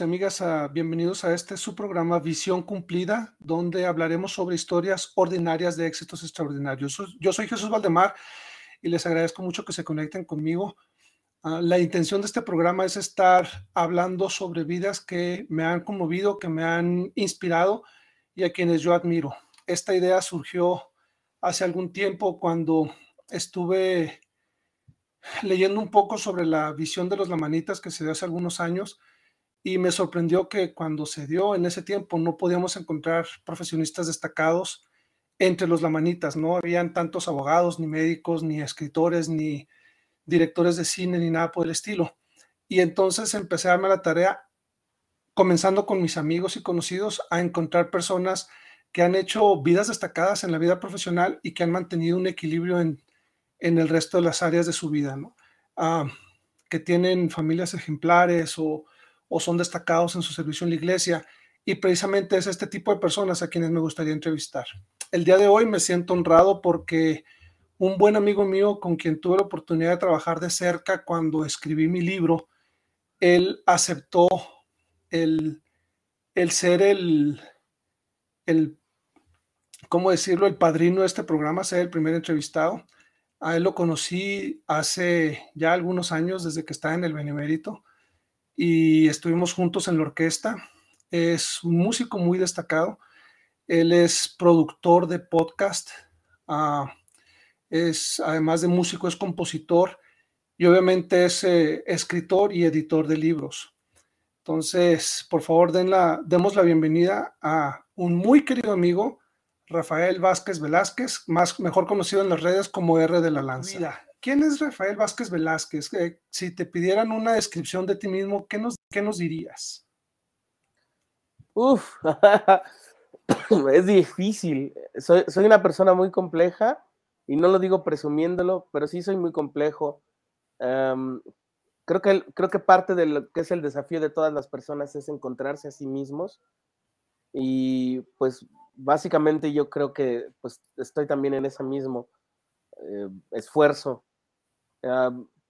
y amigas, ah, bienvenidos a este su programa Visión Cumplida, donde hablaremos sobre historias ordinarias de éxitos extraordinarios. Yo soy Jesús Valdemar y les agradezco mucho que se conecten conmigo. Ah, la intención de este programa es estar hablando sobre vidas que me han conmovido, que me han inspirado y a quienes yo admiro. Esta idea surgió hace algún tiempo cuando estuve leyendo un poco sobre la visión de los lamanitas que se dio hace algunos años y me sorprendió que cuando se dio en ese tiempo no podíamos encontrar profesionistas destacados entre los lamanitas, no habían tantos abogados, ni médicos, ni escritores, ni directores de cine, ni nada por el estilo. Y entonces empecé a darme la tarea, comenzando con mis amigos y conocidos, a encontrar personas que han hecho vidas destacadas en la vida profesional y que han mantenido un equilibrio en, en el resto de las áreas de su vida, ¿no? Ah, que tienen familias ejemplares o, o son destacados en su servicio en la iglesia. Y precisamente es este tipo de personas a quienes me gustaría entrevistar. El día de hoy me siento honrado porque un buen amigo mío con quien tuve la oportunidad de trabajar de cerca cuando escribí mi libro, él aceptó el, el ser el, el, ¿cómo decirlo?, el padrino de este programa, ser el primer entrevistado. A él lo conocí hace ya algunos años, desde que estaba en el Benemérito, y estuvimos juntos en la orquesta. Es un músico muy destacado. Él es productor de podcast. Ah, es, además de músico, es compositor y obviamente es eh, escritor y editor de libros. Entonces, por favor, den la, demos la bienvenida a un muy querido amigo, Rafael Vázquez Velázquez, más mejor conocido en las redes como R de la Lanza. ¿Quién es Rafael Vázquez Velázquez? Eh, si te pidieran una descripción de ti mismo, ¿qué nos, qué nos dirías? Uf, es difícil. Soy, soy, una persona muy compleja y no lo digo presumiéndolo, pero sí soy muy complejo. Um, creo, que, creo que parte de lo que es el desafío de todas las personas es encontrarse a sí mismos y pues básicamente yo creo que pues estoy también en ese mismo eh, esfuerzo.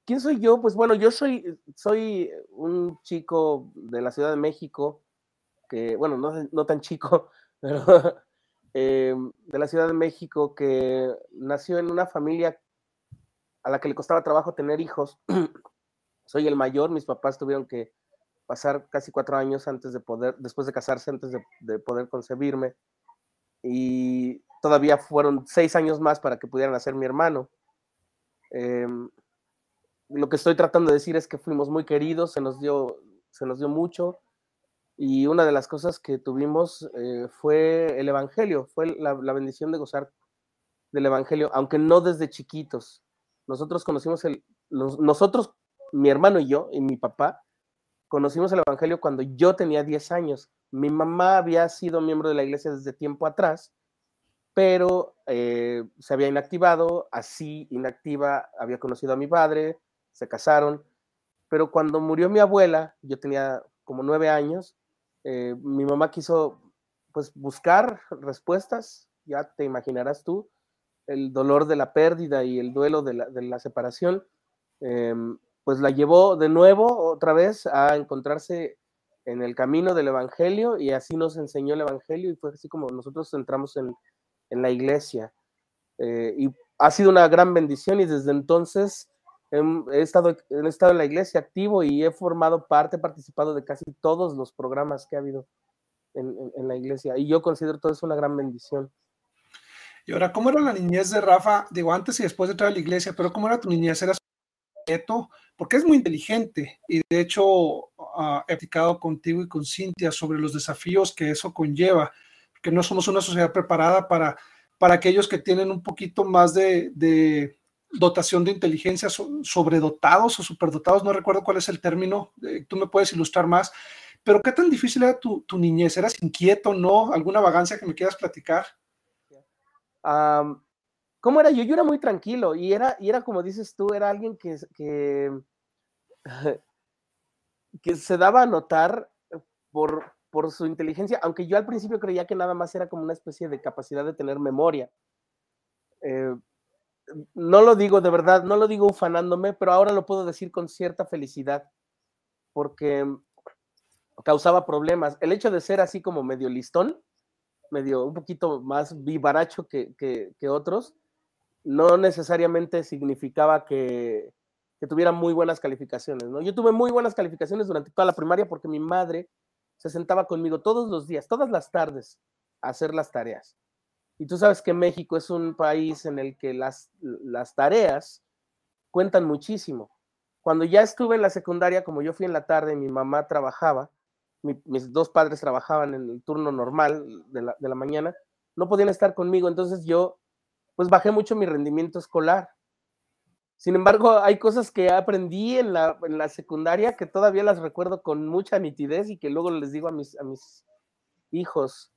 ¿Quién soy yo? Pues bueno, yo soy, soy un chico de la Ciudad de México, que, bueno, no, no tan chico, pero eh, de la Ciudad de México, que nació en una familia a la que le costaba trabajo tener hijos. soy el mayor, mis papás tuvieron que pasar casi cuatro años antes de poder, después de casarse, antes de poder concebirme y todavía fueron seis años más para que pudieran hacer mi hermano. Em, lo que estoy tratando de decir es que fuimos muy queridos, se nos dio, se nos dio mucho y una de las cosas que tuvimos eh, fue el Evangelio, fue la, bendición de gozar del Evangelio, aunque no desde chiquitos. Nosotros conocimos el, nosotros, mi hermano y yo, y mi papá, conocimos el Evangelio cuando yo tenía 10 años. Mi mamá había sido miembro de la iglesia desde tiempo atrás, pero eh, se había inactivado, así inactiva, había conocido a mi padre, se casaron, pero cuando murió mi abuela, yo tenía como nueve años, eh, mi mamá quiso pues buscar respuestas, ya te imaginarás tú, el dolor de la pérdida y el duelo de la, separación, em, pues la llevó de nuevo otra vez a encontrarse en el camino del Evangelio y así nos enseñó el Evangelio y fue así como nosotros entramos en, la iglesia. Eh, y ha sido una gran bendición y desde entonces he, estado, he estado en la iglesia activo y he formado parte, participado de casi todos los programas que ha habido en, en la iglesia y yo considero todo eso una gran bendición. Y ahora, ¿cómo era la niñez de Rafa? Digo, antes y después de entrar a la iglesia, pero ¿cómo era tu niñez? ¿Eras porque es muy inteligente y de hecho he platicado contigo y con Cintia sobre los desafíos que eso conlleva, que no somos una sociedad preparada para, para aquellos que tienen un poquito más de, dotación de inteligencia, sobredotados o superdotados, no recuerdo cuál es el término, eh, tú me puedes ilustrar más, pero ¿qué tan difícil era tu, niñez? ¿Eras inquieto, no? ¿Alguna vagancia que me quieras platicar? ¿Cómo era yo? Yo era muy tranquilo y era, y era como dices tú, era alguien que, que, que se daba a notar por, por su inteligencia, aunque yo al principio creía que nada más era como una especie de capacidad de tener memoria. Eh, no lo digo de verdad, no lo digo ufanándome, pero ahora lo puedo decir con cierta felicidad, porque causaba problemas. El hecho de ser así como medio listón, medio un poquito más vivaracho que, que, otros, no necesariamente significaba que, que, tuviera muy buenas calificaciones, ¿no? Yo tuve muy buenas calificaciones durante toda la primaria porque mi madre se sentaba conmigo todos los días, todas las tardes, a hacer las tareas. Y tú sabes que México es un país en el que las, las tareas cuentan muchísimo. Cuando ya estuve en la secundaria, como yo fui en la tarde, mi mamá trabajaba, mis dos padres trabajaban en el turno normal de la, de la mañana, no podían estar conmigo, entonces yo pues bajé mucho mi rendimiento escolar. Sin embargo, hay cosas que aprendí en la, en la, secundaria que todavía las recuerdo con mucha nitidez y que luego les digo a mis, a mis hijos.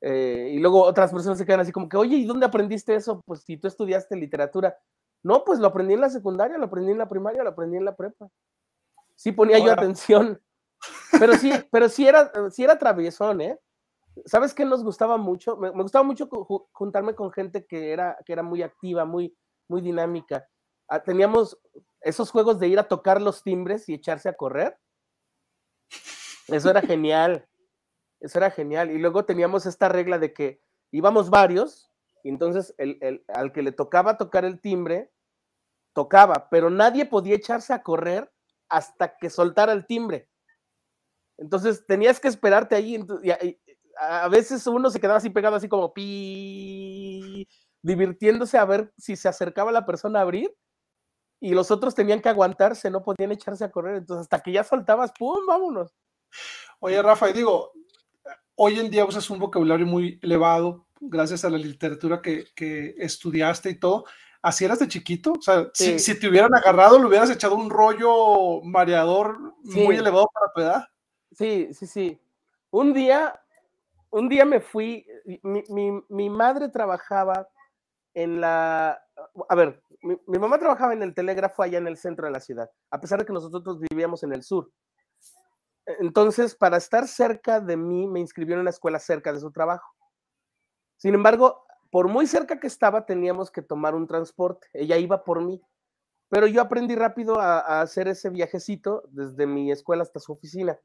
Eh, y luego otras personas se quedan así como que, oye, ¿y dónde aprendiste eso? Pues si tú estudiaste literatura. No, pues lo aprendí en la secundaria, lo aprendí en la primaria, lo aprendí en la prepa. Sí ponía yo atención. Pero sí, pero sí era, sí era traviesón, ¿eh? ¿Sabes qué nos gustaba mucho? Me, gustaba mucho juntarme con gente que era, que era muy activa, muy, muy dinámica. Ah, teníamos esos juegos de ir a tocar los timbres y echarse a correr. Eso era genial. Eso era genial. Y luego teníamos esta regla de que íbamos varios, y entonces el, al que le tocaba tocar el timbre, tocaba, pero nadie podía echarse a correr hasta que soltara el timbre. Entonces tenías que esperarte ahí. Y a, veces uno se quedaba así pegado, así como pi, divirtiéndose a ver si se acercaba la persona a abrir. Y los otros tenían que aguantarse, no podían echarse a correr. Entonces, hasta que ya soltabas, ¡pum! Vámonos. Oye, Rafa, y digo, hoy en día usas un vocabulario muy elevado gracias a la literatura que, estudiaste y todo. ¿Así eras de chiquito? O sea, si, te hubieran agarrado, le hubieras echado un rollo mareador muy elevado para tu edad. Sí, sí, sí. Un día, un día me fui, mi, madre trabajaba en la, a ver, mi, mi, mamá trabajaba en el telégrafo allá en el centro de la ciudad, a pesar de que nosotros vivíamos en el sur. Entonces, para estar cerca de mí, me inscribió en una escuela cerca de su trabajo. Sin embargo, por muy cerca que estaba, teníamos que tomar un transporte. Ella iba por mí. Pero yo aprendí rápido a, hacer ese viajecito desde mi escuela hasta su oficina.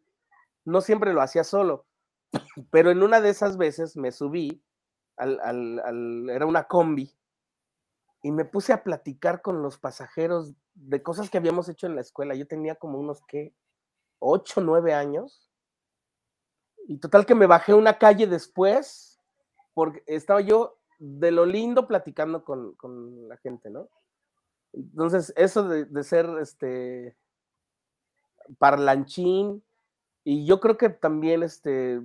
No siempre lo hacía solo, pero en una de esas veces me subí, era una combi, y me puse a platicar con los pasajeros de cosas que habíamos hecho en la escuela. Yo tenía como unos, ¿qué? 8, 9 años. Y total que me bajé una calle después, porque estaba yo de lo lindo platicando con, la gente, ¿no? Entonces, eso de, ser este parlanchín, y yo creo que también este,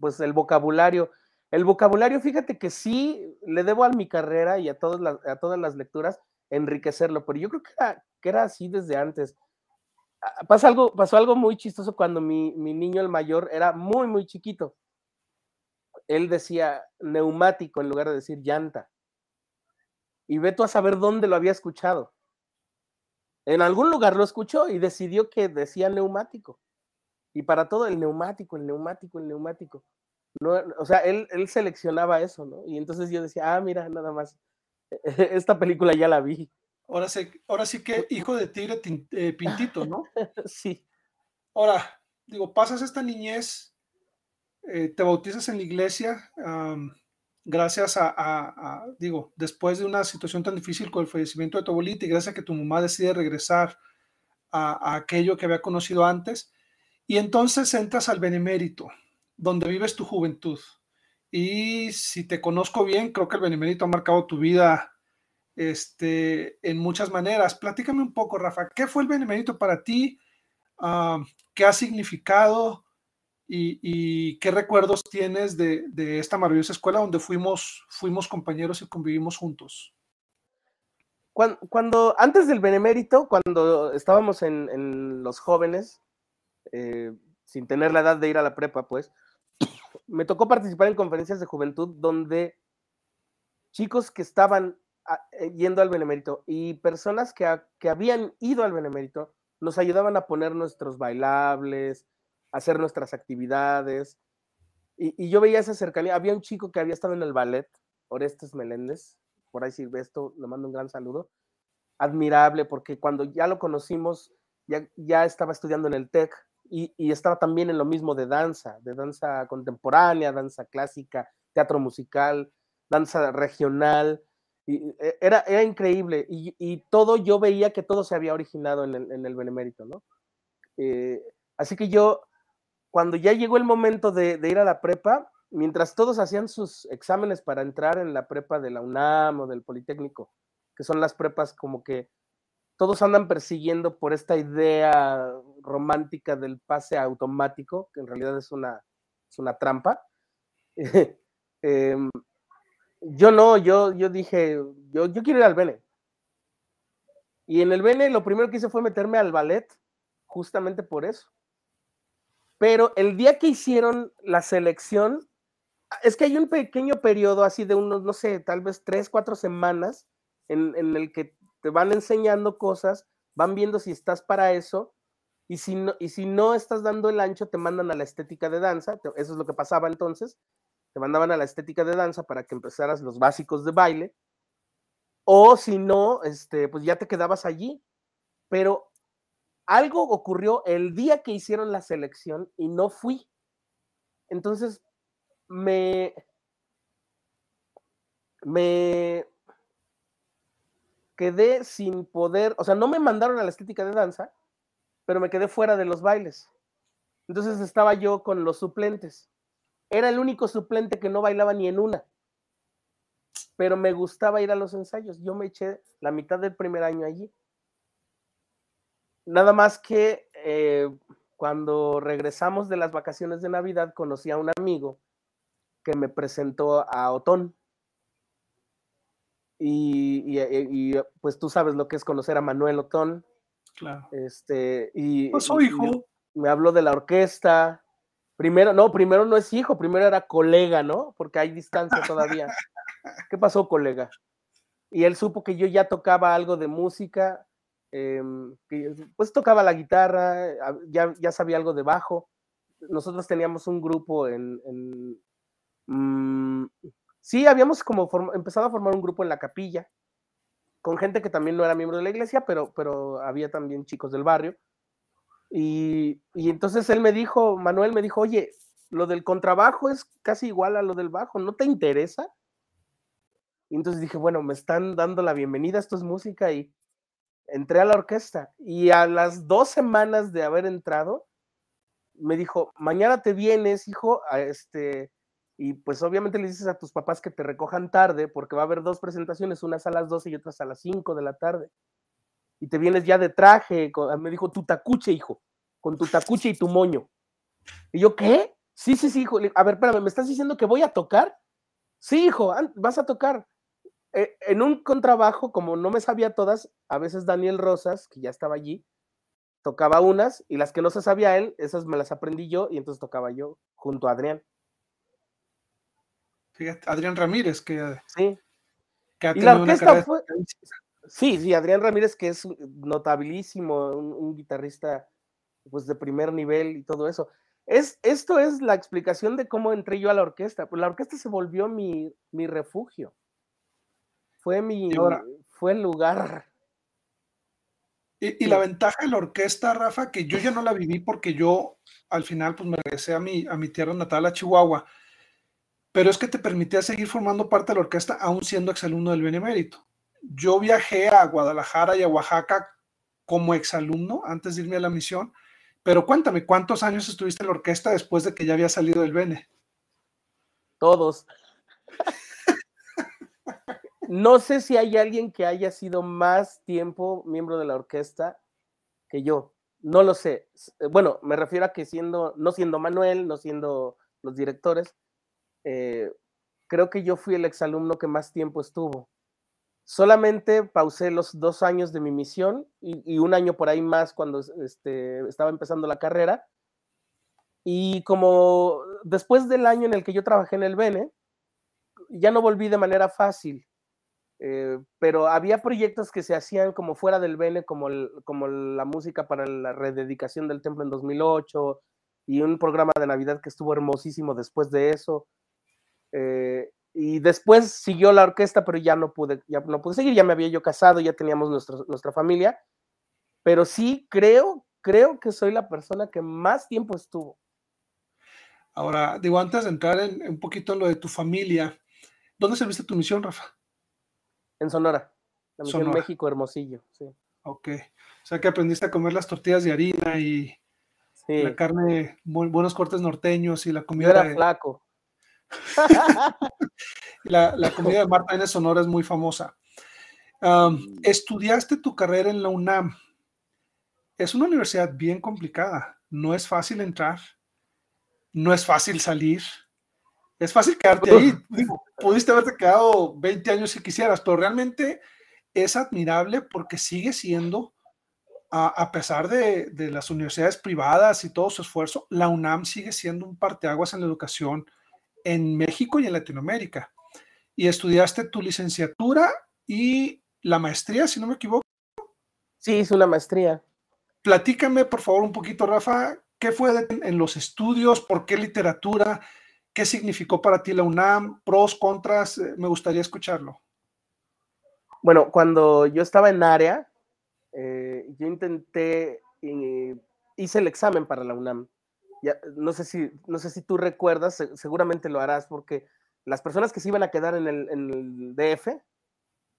pues el vocabulario, el vocabulario, fíjate que sí le debo a mi carrera y a todas las, a todas las lecturas enriquecerlo, pero yo creo que que era así desde antes. Pasa algo, pasó algo muy chistoso cuando mi, niño, el mayor, era muy, muy chiquito. Él decía neumático en lugar de decir llanta. Y ve tú a saber dónde lo había escuchado. En algún lugar lo escuchó y decidió que decía neumático. Y para todo el neumático, el neumático, el neumático. No, o sea, él, él seleccionaba eso, ¿no? Y entonces yo decía, ah, mira, nada más, esta película ya la vi. Ahora sí, ahora sí que hijo de tigre eh, pintito, ¿no? sí. Ahora, digo, pasas esta niñez, eh, te bautizas en la iglesia, gracias a, digo, después de una situación tan difícil con el fallecimiento de tu abuelita y gracias a que tu mamá decide regresar a, aquello que había conocido antes, y entonces entras al benemérito, donde vives tu juventud. Y si te conozco bien, creo que el benemérito ha marcado tu vida este, en muchas maneras. Platícame un poco, Rafa, ¿qué fue el Benemérito para ti? Ah, ¿Qué ha significado? Y, qué recuerdos tienes de, esta maravillosa escuela donde fuimos, compañeros y convivimos juntos? Cuando, antes del Benemérito, cuando estábamos en, los jóvenes, eh, sin tener la edad de ir a la prepa, pues, me tocó participar en conferencias de juventud donde chicos que estaban yendo al Benemérito y personas que, que habían ido al Benemérito nos ayudaban a poner nuestros bailables, hacer nuestras actividades. Y, yo veía esa cercanía. Había un chico que había estado en el ballet, Orestes Meléndez, por ahí sirve esto, le mando un gran saludo. Admirable, porque cuando ya lo conocimos, ya, ya estaba estudiando en el TEC y, y, estaba también en lo mismo de danza, de danza contemporánea, danza clásica, teatro musical, danza regional. E, era, era increíble. Y, y todo, yo veía que todo se había originado en el, en el Benemérito, ¿no? Eh, así que yo, cuando ya llegó el momento de, de, ir a la prepa, mientras todos hacían sus exámenes para entrar en la prepa de la UNAM o del Politécnico, que son las prepas como que todos andan persiguiendo por esta idea romántica del pase automático, que en realidad es una, es una trampa. eh, yo no, yo, yo dije, yo, yo quiero ir al Bene. Y en el Bene lo primero que hice fue meterme al ballet, justamente por eso. Pero el día que hicieron la selección, es que hay un pequeño periodo así de unos, no sé, tal vez tres, cuatro semanas en, en el que te van enseñando cosas, van viendo si estás para eso, y si, no, y si no estás dando el ancho, te mandan a la estética de danza, eso es lo que pasaba entonces, te mandaban a la estética de danza para que empezaras los básicos de baile, o si no, este, pues ya te quedabas allí, pero algo ocurrió el día que hicieron la selección y no fui. Entonces, me, me, quedé sin poder, o sea, no me mandaron a la estética de danza, pero me quedé fuera de los bailes. Entonces estaba yo con los suplentes. Era el único suplente que no bailaba ni en una. Pero me gustaba ir a los ensayos. Yo me eché la mitad del primer año allí. Nada más que eh, cuando regresamos de las vacaciones de Navidad conocí a un amigo que me presentó a Otón. Y, y, y, pues tú sabes lo que es conocer a Manuel Otón. Claro. Este, y, pues su hijo. Me habló de la orquesta. Primero, no, primero no es hijo, primero era colega, ¿no? Porque hay distancia todavía. ¿Qué pasó, colega? Y él supo que yo ya tocaba algo de música, eh, pues tocaba la guitarra, ya, ya sabía algo de bajo. Nosotros teníamos un grupo en, mmm, sí, habíamos como empezado a formar un grupo en la capilla, con gente que también no era miembro de la iglesia, pero, pero había también chicos del barrio. Y, entonces él me dijo, Manuel me dijo, oye, lo del contrabajo es casi igual a lo del bajo, ¿no te interesa? Y entonces dije, bueno, me están dando la bienvenida, esto es música y entré a la orquesta. Y a las dos semanas de haber entrado, me dijo, mañana te vienes, hijo, a este, y pues obviamente le dices a tus papás que te recojan tarde porque va a haber dos presentaciones, unas a las 12 y otras a las 5 de la tarde. Y te vienes ya de traje, con, me dijo tu tacuche, hijo, con tu tacuche y tu moño. Y yo, ¿qué? Sí, sí, sí, hijo. A ver, espérame, ¿me estás diciendo que voy a tocar? Sí, hijo, vas a tocar. Eh, en un contrabajo, como no me sabía todas, a veces Daniel Rosas, que ya estaba allí, tocaba unas y las que no se sabía él, esas me las aprendí yo y entonces tocaba yo junto a Adrián. Fíjate, Adrián Ramírez, que, sí. que ha y la orquesta fue... Sí, sí, Adrián Ramírez, que es notabilísimo, un, un, guitarrista pues de primer nivel y todo eso. Es, esto es la explicación de cómo entré yo a la orquesta. Pues la orquesta se volvió mi, mi refugio. Fue mi, ahora, fue el lugar. Y, y, la ventaja de la orquesta, Rafa, que yo ya no la viví porque yo al final pues me regresé a mi, a mi tierra natal, a Chihuahua pero es que te permitía seguir formando parte de la orquesta aún siendo exalumno del Benemérito. Yo viajé a Guadalajara y a Oaxaca como exalumno antes de irme a la misión, pero cuéntame, ¿cuántos años estuviste en la orquesta después de que ya había salido del Bene? Todos. no sé si hay alguien que haya sido más tiempo miembro de la orquesta que yo. No lo sé. Bueno, me refiero a que siendo, no siendo Manuel, no siendo los directores, eh, creo que yo fui el exalumno que más tiempo estuvo. Solamente pausé los dos años de mi misión y, un año por ahí más cuando este, estaba empezando la carrera. Y como después del año en el que yo trabajé en el Bene, ya no volví de manera fácil. Eh, pero había proyectos que se hacían como fuera del Bene, como, como la música para la rededicación del templo en 2008 y un programa de Navidad que estuvo hermosísimo después de eso. Eh, y después siguió la orquesta, pero ya no pude, ya no pude seguir, ya me había yo casado, ya teníamos nuestro, nuestra familia, pero sí creo creo que soy la persona que más tiempo estuvo. Ahora, digo, antes de entrar en, un poquito en lo de tu familia, ¿dónde serviste tu misión, Rafa? En Sonora, la misión México Hermosillo, sí. Ok, o sea que aprendiste a comer las tortillas de harina y la carne, buenos cortes norteños y la comida. Yo era flaco. la, la, comida de Marta en Sonora es muy famosa. Mm. estudiaste tu carrera en la UNAM. Es una universidad bien complicada. No es fácil entrar. No es fácil salir. Es fácil quedarte ahí. pudiste haberte quedado 20 años si quisieras, pero realmente es admirable porque sigue siendo, a, pesar de, de, las universidades privadas y todo su esfuerzo, la UNAM sigue siendo un parteaguas en la educación en México y en Latinoamérica. Y estudiaste tu licenciatura y la maestría, si no me equivoco. Sí, hice una maestría. Platícame, por favor, un poquito, Rafa, ¿qué fue en los estudios? ¿Por qué literatura? ¿Qué significó para ti la UNAM? ¿Pros, contras? Eh, me gustaría escucharlo. Bueno, cuando yo estaba en área, eh, yo intenté, hice el examen para la UNAM. No, sé si, no sé si tú recuerdas, seguramente lo harás, porque las personas que se iban a quedar en el DF,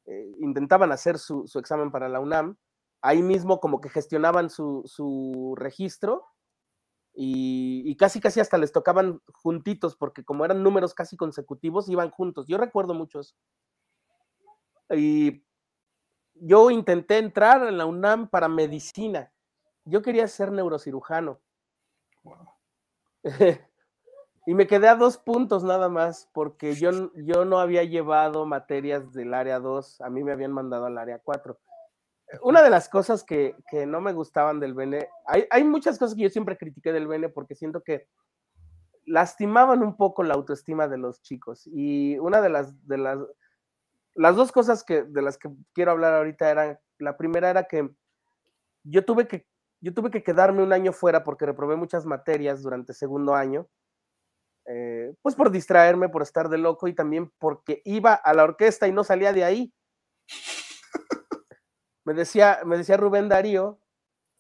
eh, intentaban hacer su, examen para la UNAM, ahí mismo como que gestionaban su, registro y, casi casi hasta les tocaban juntitos, porque como eran números casi consecutivos, iban juntos. Yo recuerdo mucho eso. Y yo intenté entrar en la UNAM para medicina. Yo quería ser neurocirujano. Y me quedé a dos puntos nada más, porque yo, yo no había llevado materias del área 2, a mí me habían mandado al área 4. Una de las cosas que, no me gustaban del BNE, hay, hay, muchas cosas que yo siempre critiqué del BNE porque siento que lastimaban un poco la autoestima de los chicos. Y una de las, de las, las dos cosas que, de las que quiero hablar ahorita eran, la primera era que yo tuve que, yo tuve que quedarme un año fuera porque reprobé muchas materias durante segundo año eh, pues por distraerme, por estar de loco y también porque iba a la orquesta y no salía de ahí. me, decía, me decía Rubén Darío,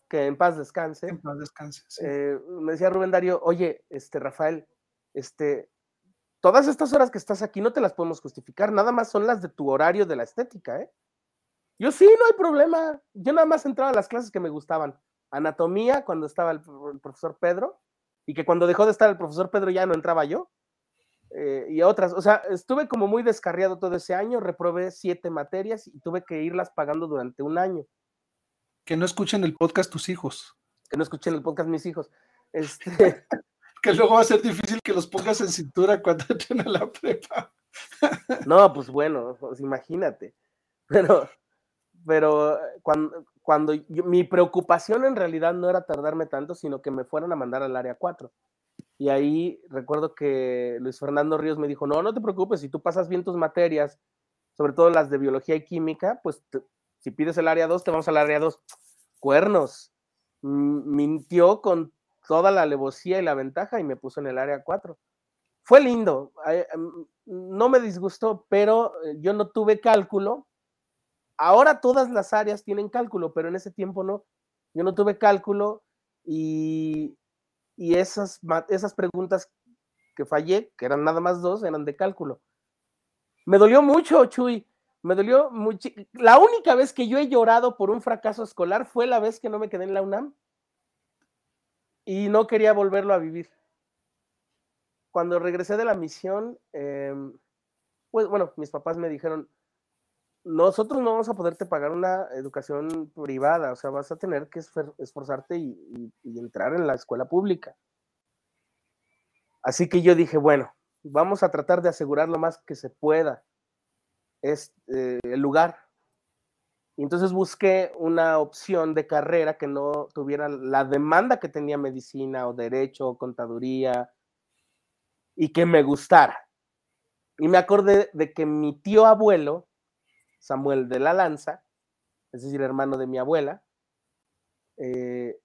que en paz descanse. En paz descanse. Eh, me decía Rubén Darío, oye, este Rafael, este, todas estas horas que estás aquí no te las podemos justificar, nada más son las de tu horario de la estética, ¿eh? Yo sí, no hay problema. Yo nada más entraba a las clases que me gustaban. Anatomía, cuando estaba el profesor Pedro, y que cuando dejó de estar el profesor Pedro ya no entraba yo. Eh, y otras, o sea, estuve como muy descarriado todo ese año, reprobé siete materias y tuve que irlas pagando durante un año. Que no escuchen el podcast tus hijos. Que no escuchen el podcast mis hijos. Este... que luego va a ser difícil que los pongas en cintura cuando entren a la prepa. no, pues bueno, pues imagínate. Pero, pero cuando, cuando mi preocupación en realidad no era tardarme tanto, sino que me fueran a mandar al área 4. Y ahí recuerdo que Luis Fernando Ríos me dijo, no, no te preocupes, si tú pasas bien tus materias, sobre todo las de biología y química, pues si pides el área 2, te vamos al área 2. Cuernos. Mintió con toda la alevosía y la ventaja y me puso en el área 4. Fue lindo, em, no me disgustó, pero eh, yo no tuve cálculo Ahora todas las áreas tienen cálculo, pero en ese tiempo no. Yo no tuve cálculo y, esas, esas preguntas que fallé, que eran nada más dos, eran de cálculo. Me dolió mucho, Chuy. Me dolió mucho. La única vez que yo he llorado por un fracaso escolar fue la vez que no me quedé en la UNAM. Y no quería volverlo a vivir. Cuando regresé de la misión, em, pues bueno, mis papás me dijeron, nosotros no vamos a poderte pagar una educación privada, o sea, vas a tener que esforzarte y, entrar en la escuela pública. Así que yo dije, bueno, vamos a tratar de asegurar lo más que se pueda es, eh, el lugar. Y entonces busqué una opción de carrera que no tuviera la demanda que tenía medicina o derecho o contaduría y que me gustara. Y me acordé de que mi tío abuelo Samuel de la Lanza, es decir, hermano de mi abuela, eh,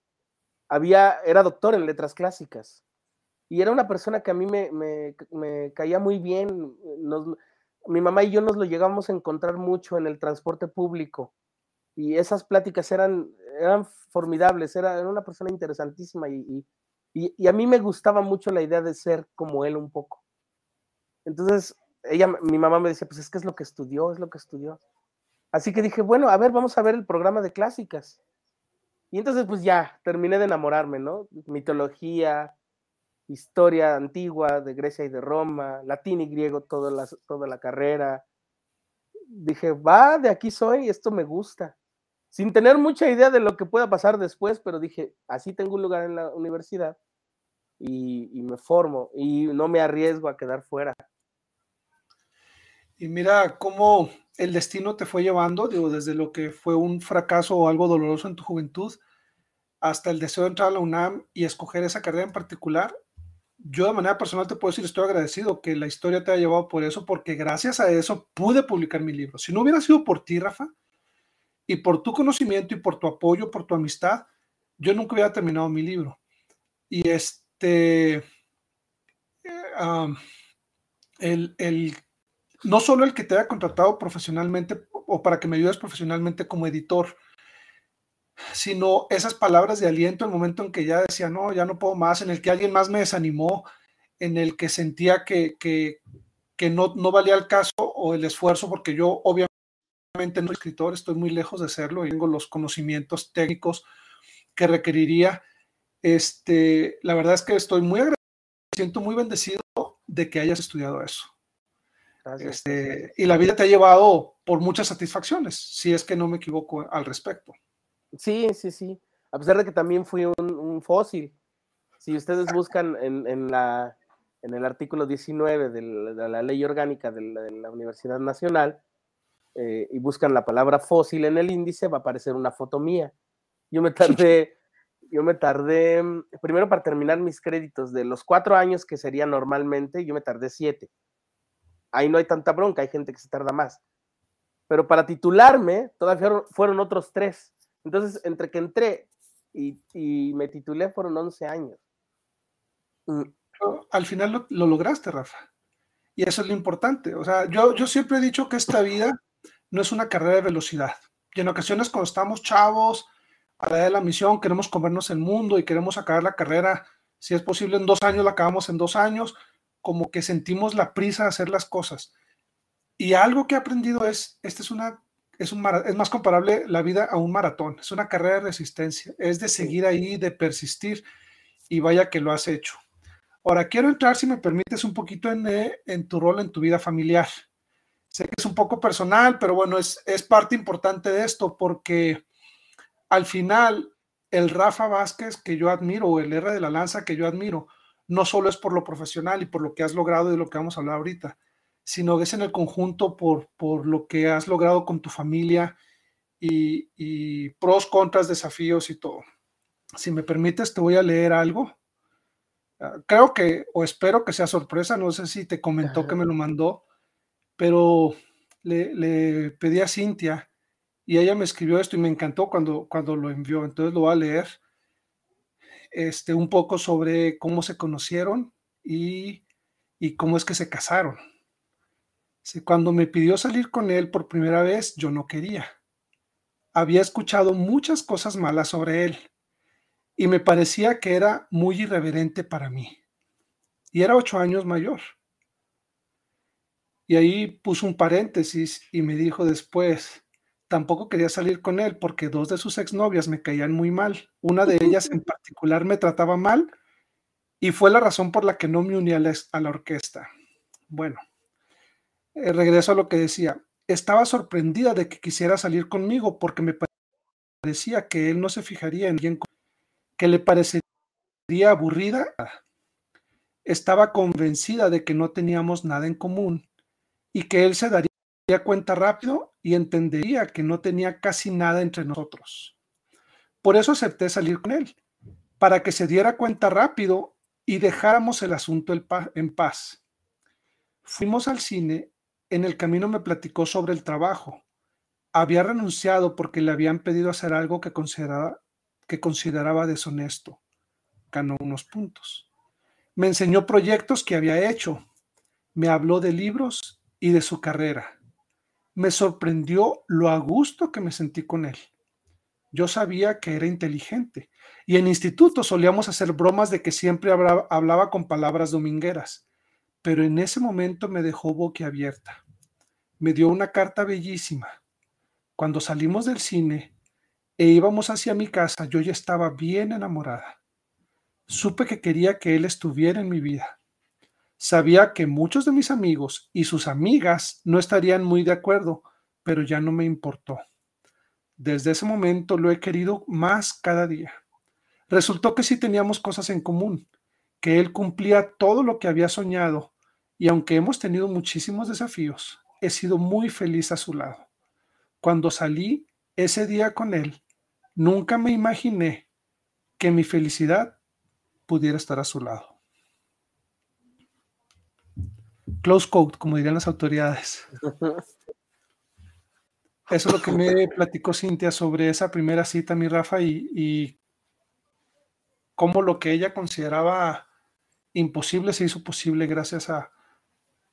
había, era doctor en letras clásicas y era una persona que a mí me, caía muy bien. mi mamá y yo nos lo llegamos a encontrar mucho en el transporte público y esas pláticas eran, eran formidables, era, era una persona interesantísima y, y, y, a mí me gustaba mucho la idea de ser como él un poco. Entonces, ella, mi mamá me decía, pues es que es lo que estudió, es lo que estudió. Así que dije, bueno, a ver, vamos a ver el programa de clásicas. Y entonces, pues ya, terminé de enamorarme, ¿no? Mitología, historia antigua de Grecia y de Roma, latín y griego, toda la, toda la carrera. Dije, va, de aquí soy, esto me gusta. Sin tener mucha idea de lo que pueda pasar después, pero dije, así tengo un lugar en la universidad y, y me formo y no me arriesgo a quedar fuera. Y mira cómo el destino te fue llevando, digo, desde lo que fue un fracaso o algo doloroso en tu juventud hasta el deseo de entrar a la UNAM y escoger esa carrera en particular. Yo de manera personal te puedo decir, estoy agradecido que la historia te haya llevado por eso, porque gracias a eso pude publicar mi libro. Si no hubiera sido por ti, Rafa, y por tu conocimiento y por tu apoyo, por tu amistad, yo nunca hubiera terminado mi libro. Y este, eh, el, el no solo el que te haya contratado profesionalmente o para que me ayudes profesionalmente como editor, sino esas palabras de aliento, el momento en que ya decía, no, ya no puedo más, en el que alguien más me desanimó, en el que sentía que, que, no, no valía el caso o el esfuerzo, porque yo obviamente no soy escritor, estoy muy lejos de serlo y tengo los conocimientos técnicos que requeriría. Este, la verdad es que estoy muy agradecido, siento muy bendecido de que hayas estudiado eso. Este, y la vida te ha llevado por muchas satisfacciones, si es que no me equivoco al respecto. Sí, sí, sí. A pesar de que también fui un, fósil. Si ustedes buscan en, en, la, en el artículo 19 de la, ley orgánica de la, Universidad Nacional eh, y buscan la palabra fósil en el índice, va a aparecer una foto mía. Yo me tardé, yo me tardé, primero para terminar mis créditos de los cuatro años que sería normalmente, yo me tardé siete ahí no hay tanta bronca, hay gente que se tarda más. Pero para titularme, todavía fueron, otros tres. Entonces, entre que entré y, me titulé fueron 11 años. Mm. Al final lo, lograste, Rafa. Y eso es lo importante. O sea, yo, yo siempre he dicho que esta vida no es una carrera de velocidad. Y en ocasiones cuando estamos chavos, a la de la misión, queremos comernos el mundo y queremos acabar la carrera, si es posible en dos años, la acabamos en dos años, como que sentimos la prisa de hacer las cosas. Y algo que he aprendido es, este es una, es, un, es más comparable la vida a un maratón, es una carrera de resistencia, es de seguir ahí, de persistir, y vaya que lo has hecho. Ahora, quiero entrar, si me permites, un poquito en, eh, en tu rol en tu vida familiar. Sé que es un poco personal, pero bueno, es, es parte importante de esto porque al final el Rafa Vázquez que yo admiro, o el R de la Lanza que yo admiro, no solo es por lo profesional y por lo que has logrado y de lo que vamos a hablar ahorita, sino que es en el conjunto por, por lo que has logrado con tu familia y, pros, contras, desafíos y todo. Si me permites, te voy a leer algo. Ah, creo que, o espero que sea sorpresa, no sé si te comentó que me lo mandó, pero le, le, pedí a Cintia y ella me escribió esto y me encantó cuando, cuando lo envió, entonces lo voy a leer este, un poco sobre cómo se conocieron y, y cómo es que se casaron. Cuando me pidió salir con él por primera vez, yo no quería. Había escuchado muchas cosas malas sobre él y me parecía que era muy irreverente para mí. Y era ocho años mayor. Y ahí puso un paréntesis y me dijo después, Tampoco quería salir con él porque dos de sus exnovias me caían muy mal. Una de ellas en particular me trataba mal y fue la razón por la que no me uní a la, orquesta. Bueno, eh, regreso a lo que decía. Estaba sorprendida de que quisiera salir conmigo porque me parecía que él no se fijaría en alguien que le parecería aburrida. Estaba convencida de que no teníamos nada en común y que él se daría cuenta rápido y entendería que no tenía casi nada entre nosotros. Por eso acepté salir con él, para que se diera cuenta rápido y dejáramos el asunto en paz. Fuimos al cine, en el camino me platicó sobre el trabajo. Había renunciado porque le habían pedido hacer algo que consideraba, que consideraba deshonesto. Ganó unos puntos. Me enseñó proyectos que había hecho. Me habló de libros y de su carrera me sorprendió lo a gusto que me sentí con él. Yo sabía que era inteligente y en instituto solíamos hacer bromas de que siempre hablaba, con palabras domingueras, pero en ese momento me dejó boquiabierta. Me dio una carta bellísima. Cuando salimos del cine e íbamos hacia mi casa, yo ya estaba bien enamorada. Supe que quería que él estuviera en mi vida. Sabía que muchos de mis amigos y sus amigas no estarían muy de acuerdo, pero ya no me importó. Desde ese momento lo he querido más cada día. Resultó que sí teníamos cosas en común, que él cumplía todo lo que había soñado y aunque hemos tenido muchísimos desafíos, he sido muy feliz a su lado. Cuando salí ese día con él, nunca me imaginé que mi felicidad pudiera estar a su lado. Close quote, como dirían las autoridades. Eso es lo que me platicó Cintia sobre esa primera cita, mi Rafa, y, y cómo lo que ella consideraba imposible se hizo posible gracias a,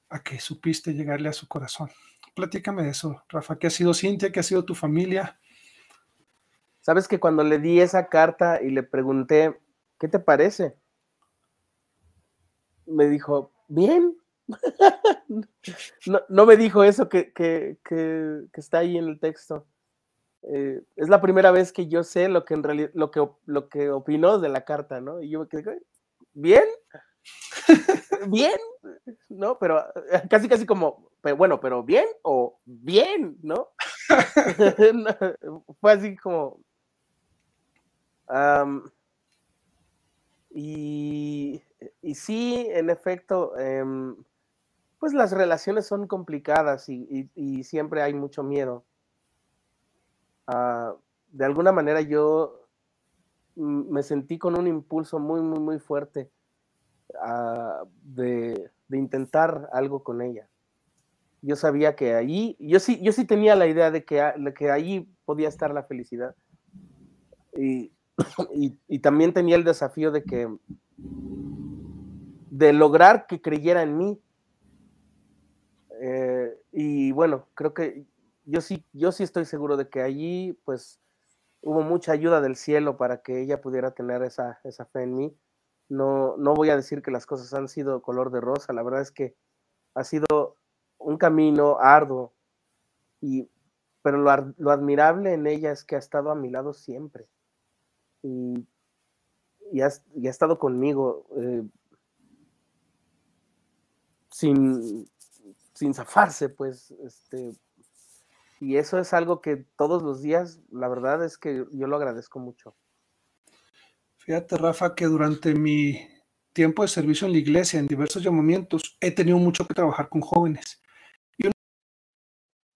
a que supiste llegarle a su corazón. Platícame de eso, Rafa. ¿Qué ha sido Cintia? ¿Qué ha sido tu familia? Sabes que cuando le di esa carta y le pregunté, ¿qué te parece? Me dijo, bien, no, me dijo eso que, está ahí en el texto. Eh, es la primera vez que yo sé lo que en realidad, lo que, lo que opinó de la carta, ¿no? Y yo me quedé, ¿bien? ¿Bien? ¿No? Pero casi, casi como, bueno, pero ¿bien? O ¿bien? ¿No? Fue así como... y, y sí, en efecto, em, pues las relaciones son complicadas y, siempre hay mucho miedo. Ah, de alguna manera yo me sentí con un impulso muy, muy, muy fuerte ah, de, intentar algo con ella. Yo sabía que ahí, yo sí, yo sí tenía la idea de que, que ahí podía estar la felicidad. Y, y también tenía el desafío de que, de lograr que creyera en mí, y bueno, creo que yo sí, yo sí estoy seguro de que allí, pues, hubo mucha ayuda del cielo para que ella pudiera tener esa, esa fe en mí. No, no voy a decir que las cosas han sido color de rosa, la verdad es que ha sido un camino arduo, y, pero lo, admirable en ella es que ha estado a mi lado siempre. Y, y, ha, estado conmigo eh, sin, sin zafarse, pues, este, y eso es algo que todos los días, la verdad es que yo lo agradezco mucho. Fíjate, Rafa, que durante mi tiempo de servicio en la iglesia, en diversos llamamientos, he tenido mucho que trabajar con jóvenes. Y uno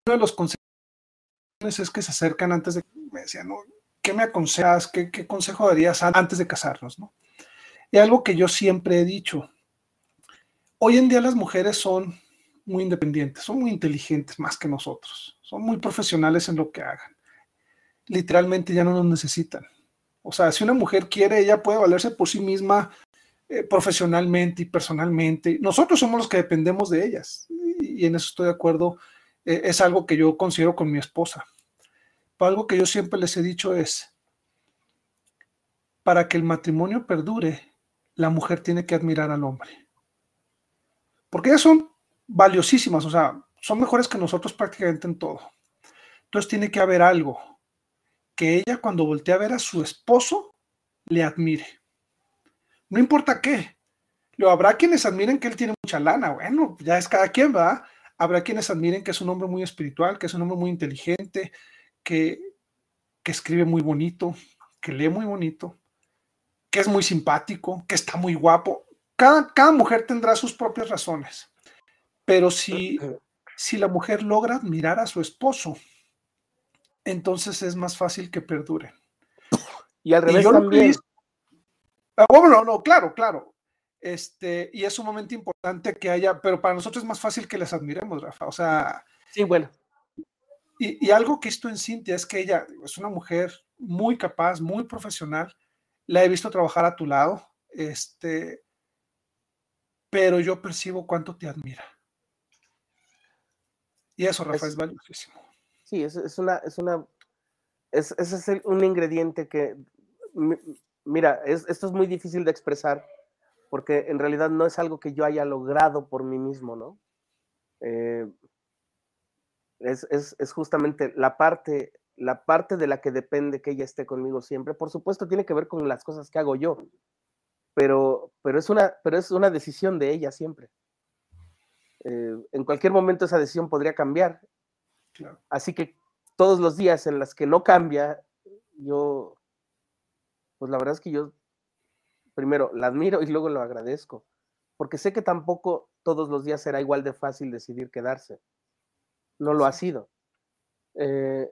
de los consejos es que se acercan antes de, me decían, ¿qué me aconsejas? ¿Qué, ¿Qué, consejo darías antes de casarnos? ¿no? Y algo que yo siempre he dicho, hoy en día las mujeres son muy independientes, son muy inteligentes más que nosotros, son muy profesionales en lo que hagan. Literalmente ya no nos necesitan. O sea, si una mujer quiere, ella puede valerse por sí misma eh, profesionalmente y personalmente. Nosotros somos los que dependemos de ellas. Y, en eso estoy de acuerdo. Eh, es algo que yo considero con mi esposa. Algo que yo siempre les he dicho es, para que el matrimonio perdure, la mujer tiene que admirar al hombre. Porque ellas son valiosísimas, o sea, son mejores que nosotros prácticamente en todo. Entonces tiene que haber algo que ella cuando voltea a ver a su esposo le admire. No importa qué. Lo habrá quienes admiren que él tiene mucha lana, bueno, ya es cada quien, va. Habrá quienes admiren que es un hombre muy espiritual, que es un hombre muy inteligente, que, que escribe muy bonito, que lee muy bonito, que es muy simpático, que está muy guapo. Cada, cada mujer tendrá sus propias razones. Pero si, si la mujer logra admirar a su esposo, entonces es más fácil que perdure. Y al revés también. Ah, bueno, no, claro, claro. Este, y es un momento importante que haya, pero para nosotros es más fácil que les admiremos, Rafa. O sea. Sí, bueno. Y, y algo que esto en Cintia es que ella es una mujer muy capaz, muy profesional. La he visto trabajar a tu lado. Este, pero yo percibo cuánto te admira. Y eso, Rafa, es, valiosísimo. Sí, es, una, es una, ese es un ingrediente que, mira, esto es muy difícil de expresar porque en realidad no es algo que yo haya logrado por mí mismo, ¿no? Eh, es, es, justamente la parte, la parte de la que depende que ella esté conmigo siempre. Por supuesto, tiene que ver con las cosas que hago yo, pero, pero, es, una, pero es una decisión de ella siempre. Eh, en cualquier momento esa decisión podría cambiar. Así que todos los días en las que no cambia, yo, pues la verdad es que yo primero la admiro y luego lo agradezco, porque sé que tampoco todos los días será igual de fácil decidir quedarse. No lo ha sido. Eh,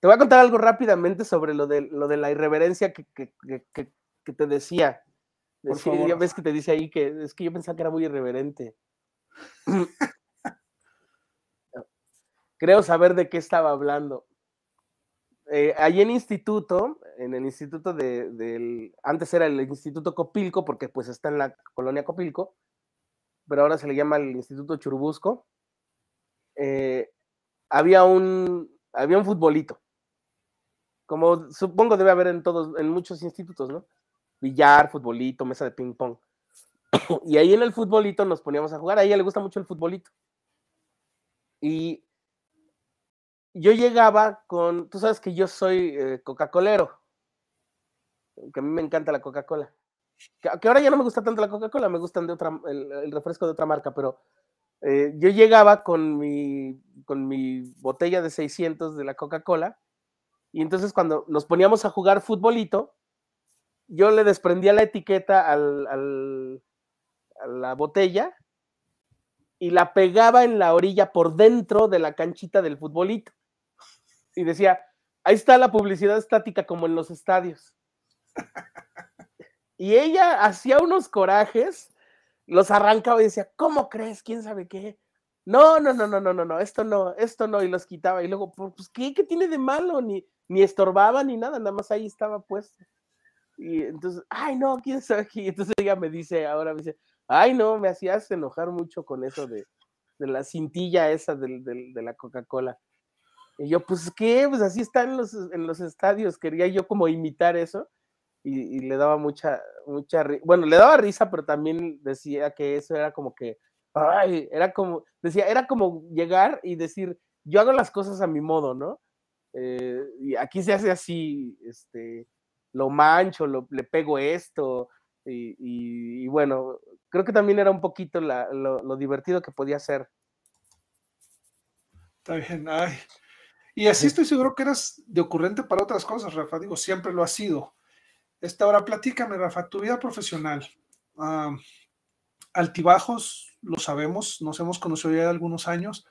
te voy a contar algo rápidamente sobre lo de, lo de la irreverencia que, te decía. ya ves que te dice ahí que es que yo pensaba que era muy irreverente. Creo saber de qué estaba hablando. Eh, ahí en instituto, en el instituto de, antes era el Instituto Copilco, porque pues está en la colonia Copilco, pero ahora se le llama el Instituto Churubusco, eh, había, un, había un futbolito, como supongo debe haber en todos, en muchos institutos, ¿no? Billar, futbolito, mesa de ping pong. y ahí en el futbolito nos poníamos a jugar, a ella le gusta mucho el futbolito. Y yo llegaba con, tú sabes que yo soy eh, Coca-Colero, que a mí me encanta la Coca-Cola. Que, ahora ya no me gusta tanto la Coca-Cola, me gustan de otra, el, refresco de otra marca, pero eh, yo llegaba con mi, con mi botella de 600 de la Coca-Cola y entonces cuando nos poníamos a jugar futbolito, yo le desprendía la etiqueta al, la botella y la pegaba en la orilla por dentro de la canchita del futbolito y decía, ahí está la publicidad estática como en los estadios. Y ella hacía unos corajes, los arrancaba y decía, ¿cómo crees? ¿Quién sabe qué? No, no, no, no, no, no, no, esto no, esto no, y los quitaba. Y luego, pues, ¿qué, qué tiene de malo? Ni, ni estorbaba ni nada, nada más ahí estaba puesto. Y entonces, ay, no, quién sabe qué. Entonces ella me dice, ahora me dice, ay, no, me hacías enojar mucho con eso de, de la cintilla esa de, de la Coca-Cola. Y yo, pues, ¿qué? Pues así están los, en los estadios. Quería yo como imitar eso. Y, le daba mucha, mucha, bueno, le daba risa, pero también decía que eso era como que, ay, era como, decía, era como llegar y decir, yo hago las cosas a mi modo, ¿no? Eh, y aquí se hace así, este, lo mancho, lo, le pego esto, y, bueno, creo que también era un poquito lo, lo, divertido que podía ser. Está bien, ay, y así estoy seguro que eras de ocurrente para otras cosas, Rafa. Digo, siempre lo ha sido. Esta hora, platícame, Rafa, tu vida profesional. altibajos, lo sabemos, nos hemos conocido ya de algunos años,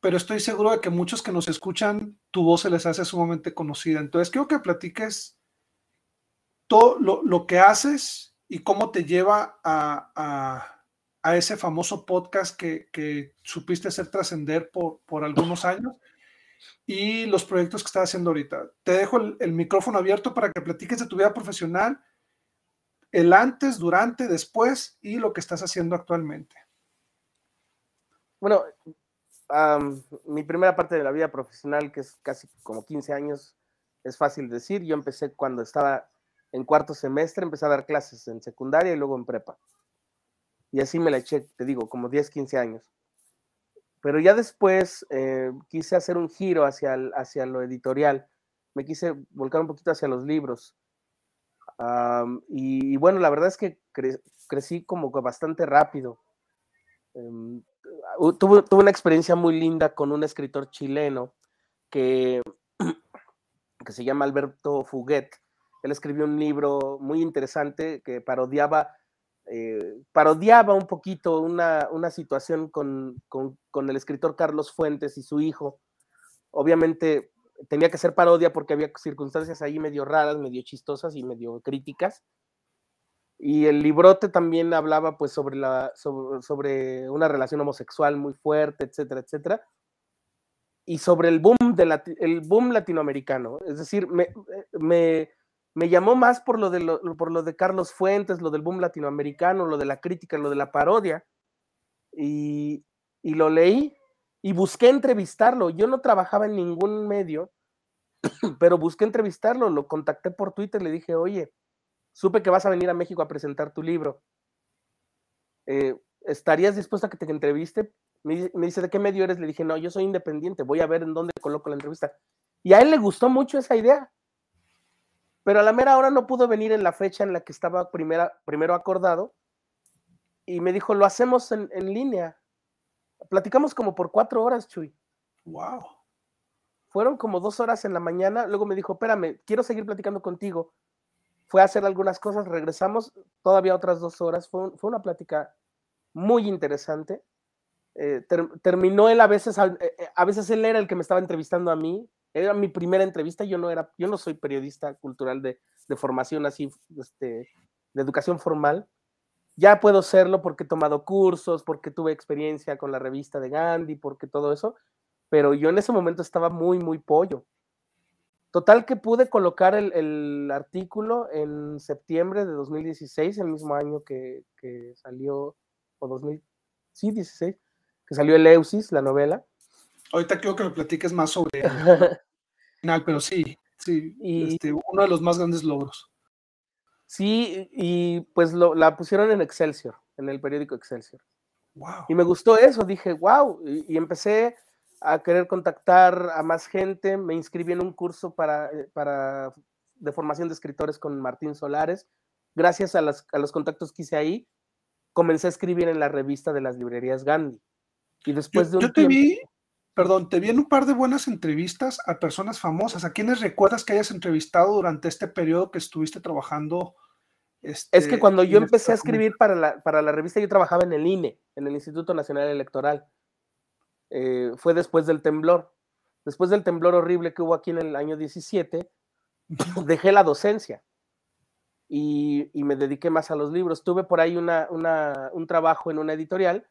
pero estoy seguro de que muchos que nos escuchan, tu voz se les hace sumamente conocida. Entonces, quiero que platiques todo lo, que haces y cómo te lleva a, ese famoso podcast que, supiste hacer trascender por, por algunos años y los proyectos que estás haciendo ahorita. Te dejo el, micrófono abierto para que platiques de tu vida profesional, el antes, durante, después y lo que estás haciendo actualmente. Bueno, mi primera parte de la vida profesional, que es casi como 15 años, es fácil decir. Yo empecé cuando estaba en cuarto semestre, empecé a dar clases en secundaria y luego en prepa. Y así me la eché, te digo, como 10, 15 años. Pero ya después eh, quise hacer un giro hacia, hacia lo editorial, me quise volcar un poquito hacia los libros. y, bueno, la verdad es que crecí como bastante rápido. Em, tuve, una experiencia muy linda con un escritor chileno que, que se llama Alberto Fuguet. Él escribió un libro muy interesante que parodiaba eh, parodiaba un poquito una, situación con, el escritor Carlos Fuentes y su hijo. Obviamente tenía que ser parodia porque había circunstancias ahí medio raras, medio chistosas y medio críticas. Y el librote también hablaba pues sobre, la, sobre, una relación homosexual muy fuerte, etcétera, etcétera. Y sobre el boom, de el boom latinoamericano. Es decir, me me llamó más por lo, de lo de Carlos Fuentes, lo del boom latinoamericano, lo de la crítica, lo de la parodia. Y, lo leí y busqué entrevistarlo. Yo no trabajaba en ningún medio pero busqué entrevistarlo, lo contacté por Twitter, le dije, oye, supe que vas a venir a México a presentar tu libro. Eh, ¿Estarías dispuesta a que te entreviste? Me, dice, ¿de qué medio eres? Le dije, no, yo soy independiente, voy a ver en dónde coloco la entrevista. Y a él le gustó mucho esa idea. Pero a la mera hora no pudo venir en la fecha en la que estaba primera, primero acordado. Y me dijo, lo hacemos en, en línea. Platicamos como por cuatro horas, Chuy. Wow. Fueron como dos horas en la mañana. Luego me dijo, espérame, quiero seguir platicando contigo. Fue a hacer algunas cosas, regresamos todavía otras dos horas. Fue, fue una plática muy interesante. Eh, terminó él a veces, eh, eh, a veces él era el que me estaba entrevistando a mí. Era mi primera entrevista. Yo no era, yo no soy periodista cultural de, de formación así, este, de educación formal ya puedo serlo porque he tomado cursos, porque tuve experiencia con la revista de Gandhi, porque todo eso, pero yo en ese momento estaba muy, muy pollo. Total que pude colocar el, artículo en septiembre de 2016, el mismo año que, salió, o 2000, sí, 16, que salió el Eusis, la novela. Ahorita quiero que me platiques más sobre el final, pero sí, sí, este, uno de los más grandes logros. Sí, y pues lo, la pusieron en Excelsior, en el periódico Excelsior. Wow. Y me gustó eso, dije, wow, y, empecé a querer contactar a más gente, me inscribí en un curso para, eh, para de formación de escritores con Martín Solares. Gracias a, a los contactos que hice ahí, comencé a escribir en la revista de las librerías Gandhi. Y después de un yo te vi, perdón, te vi en un par de buenas entrevistas a personas famosas. ¿A quiénes recuerdas que hayas entrevistado durante este periodo que estuviste trabajando? Este, es que cuando yo empecé a escribir para la, para la revista, yo trabajaba en el INE, en el Instituto Nacional Electoral. Eh, fue después del temblor. Después del temblor horrible que hubo aquí en el año 17, dejé la docencia y, me dediqué más a los libros. Tuve por ahí una, un trabajo en una editorial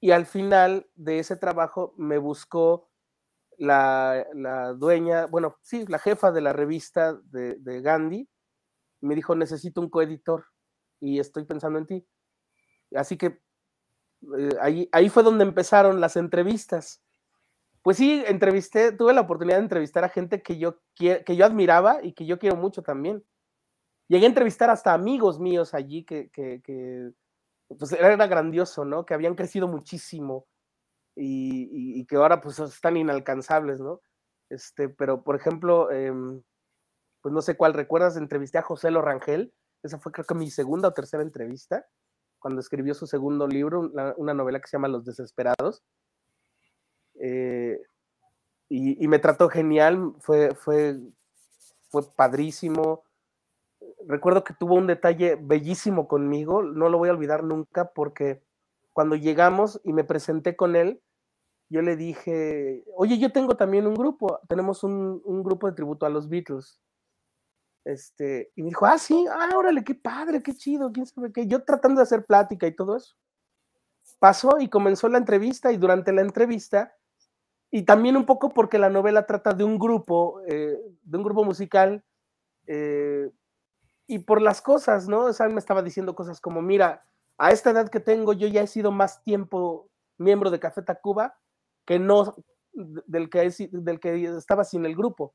y al final de ese trabajo me buscó la, dueña, bueno, sí, la jefa de la revista de, Gandhi, me dijo, necesito un coeditor y estoy pensando en ti. Así que eh, ahí, ahí fue donde empezaron las entrevistas. Pues sí, entrevisté, tuve la oportunidad de entrevistar a gente que yo, que yo admiraba y que yo quiero mucho también. Llegué a entrevistar hasta amigos míos allí que, que pues era grandioso, ¿no? Que habían crecido muchísimo y, que ahora pues están inalcanzables, ¿no? Este, pero por ejemplo, em, pues no sé cuál recuerdas, entrevisté a José Lorangel, esa fue creo que mi segunda o tercera entrevista, cuando escribió su segundo libro, una, novela que se llama Los Desesperados. Eh, y, y, me trató genial, fue, fue, fue padrísimo recuerdo que tuvo un detalle bellísimo conmigo, no lo voy a olvidar nunca porque cuando llegamos y me presenté con él, yo le dije, oye, yo tengo también un grupo, tenemos un, grupo de tributo a los Beatles. Este, y me dijo, ah, sí, ah, órale, qué padre, qué chido, quién sabe qué. Yo tratando de hacer plática y todo eso. Pasó y comenzó la entrevista y durante la entrevista, y también un poco porque la novela trata de un grupo, eh, de un grupo musical eh, y por las cosas, ¿no? O sea, me estaba diciendo cosas como, mira, a esta edad que tengo, yo ya he sido más tiempo miembro de Café Tacuba que no del que, del que estaba sin el grupo.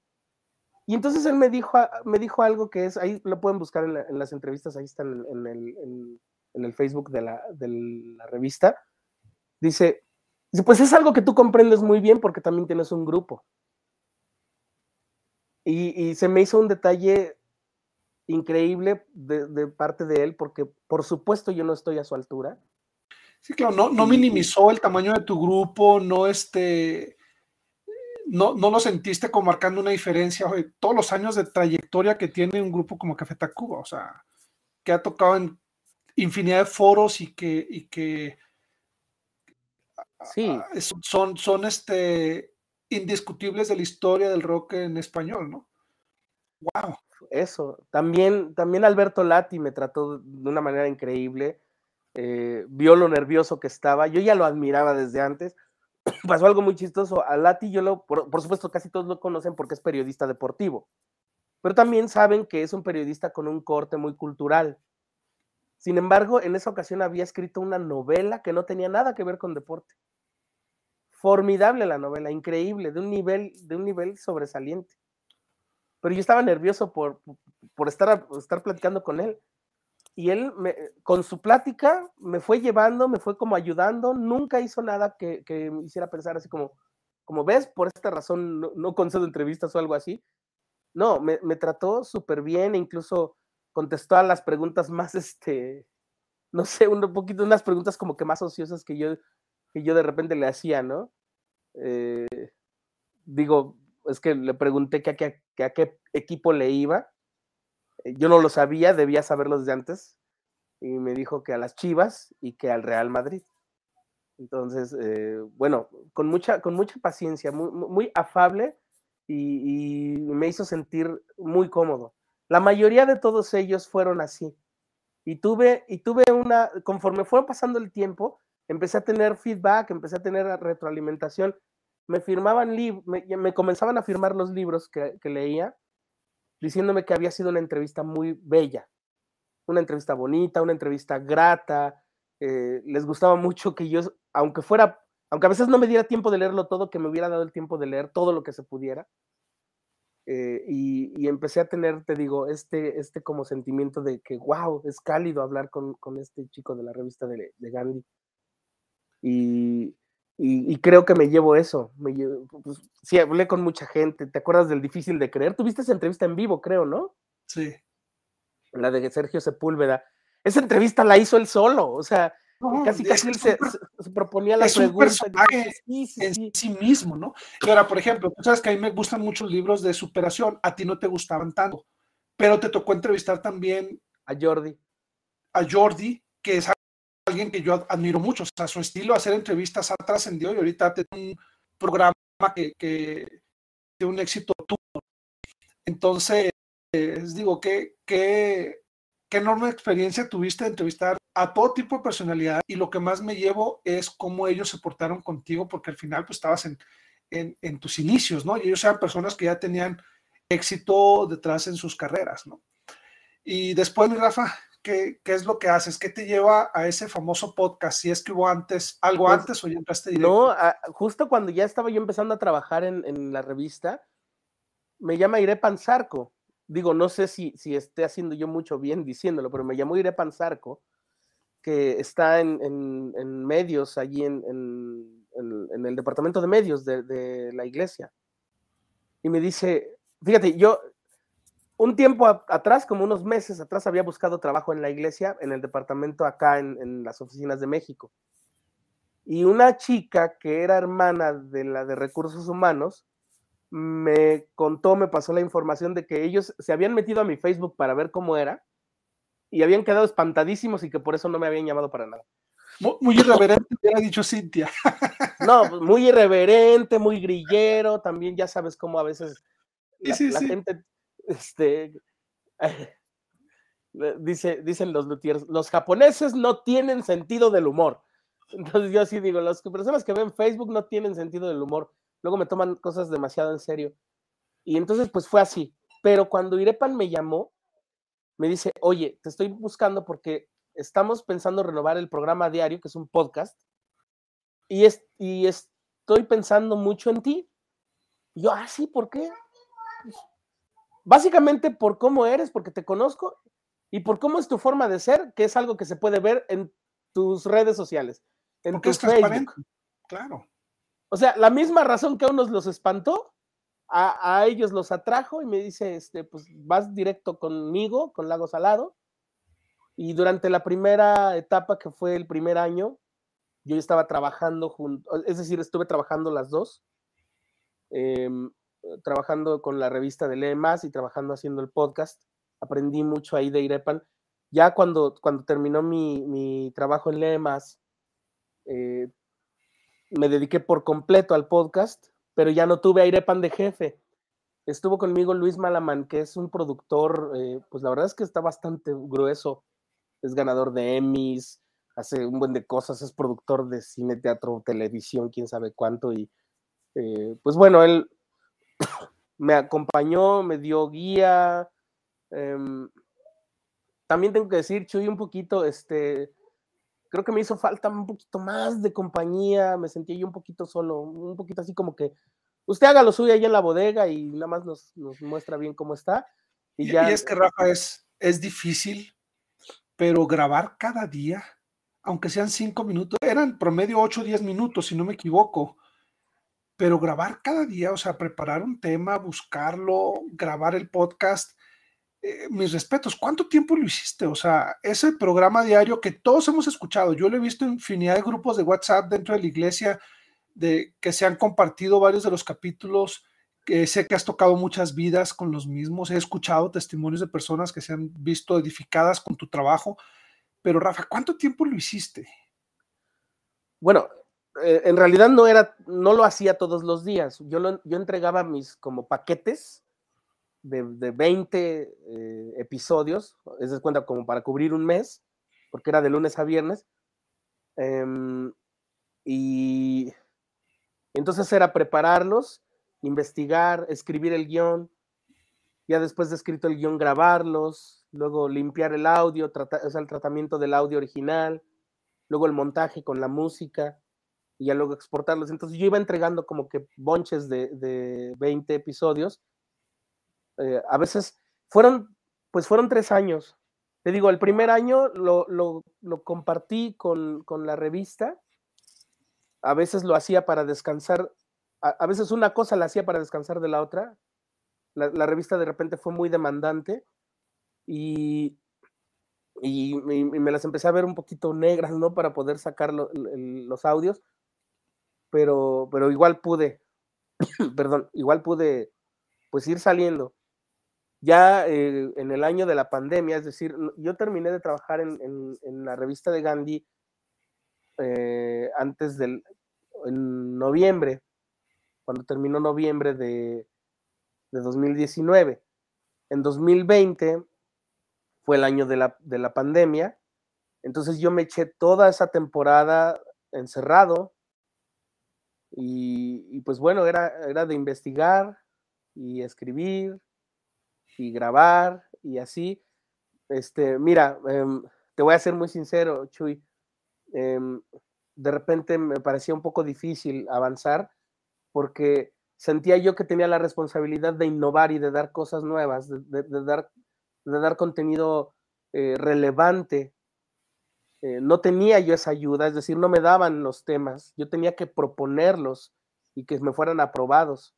Y entonces él me dijo, me dijo algo que es, ahí lo pueden buscar en, las entrevistas, ahí está en, el, en el, Facebook de la, de la revista. Dice, dice, pues es algo que tú comprendes muy bien porque también tienes un grupo. Y, y se me hizo un detalle increíble de, parte de él, porque por supuesto yo no estoy a su altura. Sí, claro, no, no minimizó el tamaño de tu grupo, no este, no, no lo sentiste como marcando una diferencia, todos los años de trayectoria que tiene un grupo como Café Tacuba, o sea, que ha tocado en infinidad de foros y que, y que sí. son, son este, indiscutibles de la historia del rock en español, ¿no? Wow eso. También, también Alberto Lati me trató de una manera increíble. Eh, vio lo nervioso que estaba. Yo ya lo admiraba desde antes. Pasó algo muy chistoso. A Lati yo lo, por, supuesto, casi todos lo conocen porque es periodista deportivo. Pero también saben que es un periodista con un corte muy cultural. Sin embargo, en esa ocasión había escrito una novela que no tenía nada que ver con deporte. Formidable la novela, increíble, de un nivel, de un nivel sobresaliente. Pero yo estaba nervioso por, por estar, estar platicando con él. Y él, con su plática, me fue llevando, me fue como ayudando, nunca hizo nada que, que me hiciera pensar así como, como ves, por esta razón no, no concedo entrevistas o algo así. No, me, me trató súper bien, e incluso contestó a las preguntas más, este, no sé, un poquito, unas preguntas como que más ociosas que yo, que yo de repente le hacía, ¿no? Eh, digo, es que le pregunté que a, que a qué equipo le iba. Eh, yo no lo sabía, debía saberlo desde antes. Y me dijo que a las Chivas y que al Real Madrid. Entonces, eh, bueno, con mucha, con mucha paciencia, muy, afable y, y, me hizo sentir muy cómodo. La mayoría de todos ellos fueron así. Y tuve, y tuve una, conforme fue pasando el tiempo, empecé a tener feedback, empecé a tener retroalimentación. Me firmaban, me, me comenzaban a firmar los libros que, que leía, diciéndome que había sido una entrevista muy bella, una entrevista bonita, una entrevista grata. Eh, les gustaba mucho que yo, aunque fuera, aunque a veces no me diera tiempo de leerlo todo, que me hubiera dado el tiempo de leer todo lo que se pudiera. Eh, y, y, empecé a tener, te digo, este, este como sentimiento de que, wow, es cálido hablar con, con este chico de la revista de, de Gandhi. Y, y, y, creo que me llevo eso. Me llevo, pues, sí, hablé con mucha gente. ¿Te acuerdas del difícil de creer? Tuviste esa entrevista en vivo, creo, ¿no? Sí. La de Sergio Sepúlveda. Esa entrevista la hizo él solo, o sea, no, casi casi él se, se, proponía la es pregunta. Un personaje sí, sí, en sí. sí mismo, ¿no? Y ahora, por ejemplo, tú sabes que a mí me gustan mucho los libros de superación, a ti no te gustaban tanto, pero te tocó entrevistar también a Jordi. A Jordi, que es alguien que yo admiro mucho, o sea, su estilo de hacer entrevistas ha trascendido y ahorita tiene un programa que, que tiene un éxito tuvo. Entonces, eh, digo, ¿qué, qué, qué enorme experiencia tuviste de entrevistar a todo tipo de personalidad y lo que más me llevo es cómo ellos se portaron contigo, porque al final pues estabas en, en, tus inicios, ¿no? Y ellos eran personas que ya tenían éxito detrás en sus carreras, ¿no? Y después, Rafa, ¿qué, ¿qué, es lo que haces? ¿Qué te lleva a ese famoso podcast? Si es que hubo antes, algo pues, antes o ya entraste directo. No, a, justo cuando ya estaba yo empezando a trabajar en, en la revista, me llama Iré Panzarco. Digo, no sé si, si esté haciendo yo mucho bien diciéndolo, pero me llamó Iré Panzarco que está en, en, en medios, allí en, en, el departamento de medios de, de, la iglesia. Y me dice, fíjate, yo un tiempo a, atrás, como unos meses atrás, había buscado trabajo en la iglesia, en el departamento acá, en, las oficinas de México. Y una chica que era hermana de la de recursos humanos, me contó, me pasó la información de que ellos se habían metido a mi Facebook para ver cómo era y habían quedado espantadísimos y que por eso no me habían llamado para nada. Muy, muy irreverente, te ha dicho Cintia. No, pues muy irreverente, muy grillero, también ya sabes cómo a veces la, sí, sí, la sí. gente, este, eh, dice, dicen los luthiers, los japoneses no tienen sentido del humor. Entonces yo así digo, las personas que ven Facebook no tienen sentido del humor, luego me toman cosas demasiado en serio. Y entonces pues fue así. Pero cuando Irepan me llamó, me dice, oye, te estoy buscando porque estamos pensando renovar el programa diario, que es un podcast, y, es, y estoy pensando mucho en ti. Y yo, ah, sí, ¿por qué? Básicamente por cómo eres, porque te conozco, y por cómo es tu forma de ser, que es algo que se puede ver en tus redes sociales, en porque tu es transparente. Claro. O sea, la misma razón que a unos los espantó, a, a, ellos los atrajo y me dice, este, pues vas directo conmigo, con Lago Salado. Y durante la primera etapa, que fue el primer año, yo estaba trabajando junto, es decir, estuve trabajando las dos, eh, trabajando con la revista de Lee Más y trabajando haciendo el podcast. Aprendí mucho ahí de Irepan. Ya cuando, cuando terminó mi, mi trabajo en Lee Más, eh, me dediqué por completo al podcast pero ya no tuve aire pan de jefe. Estuvo conmigo Luis Malaman, que es un productor, eh, pues la verdad es que está bastante grueso. Es ganador de Emmys, hace un buen de cosas, es productor de cine, teatro, televisión, quién sabe cuánto. Y eh, pues bueno, él me acompañó, me dio guía. Eh, también tengo que decir, Chuy, un poquito, este, creo que me hizo falta un poquito más de compañía, me sentí yo un poquito solo, un poquito así como que usted haga lo suyo ahí en la bodega y nada más nos, muestra bien cómo está. Y, ya... y es que Rafa es, es difícil, pero grabar cada día, aunque sean cinco minutos, eran promedio ocho o diez minutos, si no me equivoco pero grabar cada día, o sea, preparar un tema, buscarlo, grabar el podcast, eh, mis respetos, ¿cuánto tiempo lo hiciste? O sea, ese programa diario que todos hemos escuchado, yo lo he visto en infinidad de grupos de WhatsApp dentro de la iglesia, de que se han compartido varios de los capítulos, que sé que has tocado muchas vidas con los mismos, he escuchado testimonios de personas que se han visto edificadas con tu trabajo, pero Rafa, ¿cuánto tiempo lo hiciste? Bueno, eh, en realidad no era, no lo hacía todos los días. Yo, yo entregaba mis como paquetes de, de 20 eh, episodios, es de cuenta como para cubrir un mes, porque era de lunes a viernes. Em, y entonces era prepararlos, investigar, escribir el guion, ya después de escrito el guion, grabarlos, luego limpiar el audio, o sea, el tratamiento del audio original, luego el montaje con la música y ya luego exportarlos. Entonces yo iba entregando como que bonches de, de 20 episodios. Eh, a veces fueron, pues fueron tres años. Te digo, el primer año lo, lo, lo compartí con, con, la revista. A veces lo hacía para descansar. A, veces una cosa la hacía para descansar de la otra. La, la revista de repente fue muy demandante y, y, y, me las empecé a ver un poquito negras, ¿no? Para poder sacar lo, los audios pero, pero igual pude, perdón, igual pude pues ir saliendo. Ya eh, en el año de la pandemia, es decir, yo terminé de trabajar en, la revista de Gandhi eh, antes del, en noviembre, cuando terminó noviembre de, de 2019. En 2020 fue el año de la, de la pandemia, entonces yo me eché toda esa temporada encerrado, y, pues bueno, era, era de investigar y escribir y grabar y así. Este, mira, em, te voy a ser muy sincero, Chuy. Em, de repente me parecía un poco difícil avanzar porque sentía yo que tenía la responsabilidad de innovar y de dar cosas nuevas, de, dar, de dar contenido eh, relevante eh, no tenía yo esa ayuda, es decir, no me daban los temas, yo tenía que proponerlos y que me fueran aprobados.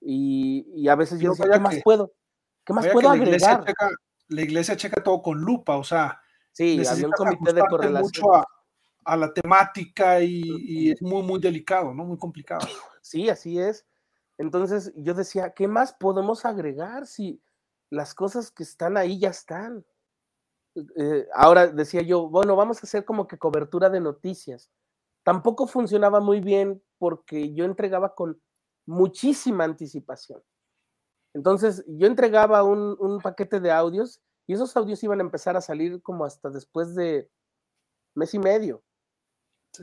Y, a veces yo decía, ¿qué más puedo? ¿Qué más puedo agregar? la iglesia checa todo con lupa, o sea, sí, había un comité de correlación. mucho a, la temática y, y, es muy, muy delicado, ¿no? Muy complicado. Sí, así es. Entonces yo decía, ¿qué más podemos agregar si las cosas que están ahí ya están? Eh, ahora decía yo, bueno, vamos a hacer como que cobertura de noticias. Tampoco funcionaba muy bien porque yo entregaba con muchísima anticipación. Entonces, yo entregaba un, paquete de audios y esos audios iban a empezar a salir como hasta después de mes y medio.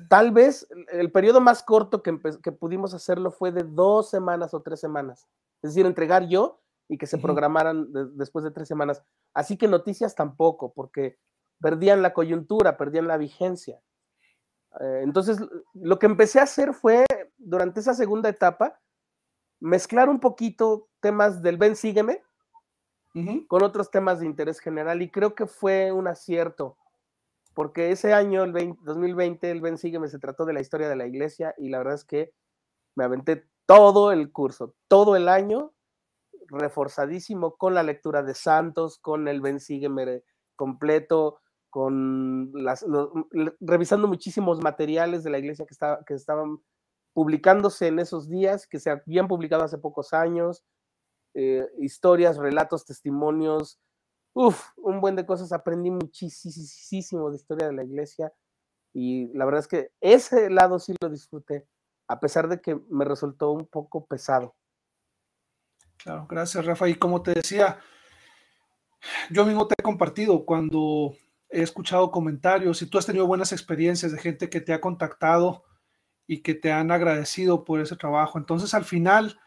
Tal vez el periodo más corto que, que, pudimos hacerlo fue de dos semanas o tres semanas. Es decir, entregar yo y que se programaran después de tres semanas. Así que noticias tampoco, porque perdían la coyuntura, perdían la vigencia. Eh, entonces, lo que empecé a hacer fue, durante esa segunda etapa, mezclar un poquito temas del Ven Sígueme con otros temas de interés general y creo que fue un acierto, porque ese año, el 2020, el Ven Sígueme se trató de la historia de la iglesia y la verdad es que me aventé todo el curso, todo el año reforzadísimo con la lectura de Santos, con el Ben Sígueme completo, con las, revisando muchísimos materiales de la iglesia que, que estaban publicándose en esos días, que se habían publicado hace pocos años, eh, historias, relatos, testimonios, uff, un buen de cosas, aprendí muchísimo de historia de la iglesia y la verdad es que ese lado sí lo disfruté, a pesar de que me resultó un poco pesado. Claro, gracias Rafa. Y como te decía, yo mismo te he compartido cuando he escuchado comentarios y tú has tenido buenas experiencias de gente que te ha contactado y que te han agradecido por ese trabajo. Entonces al final,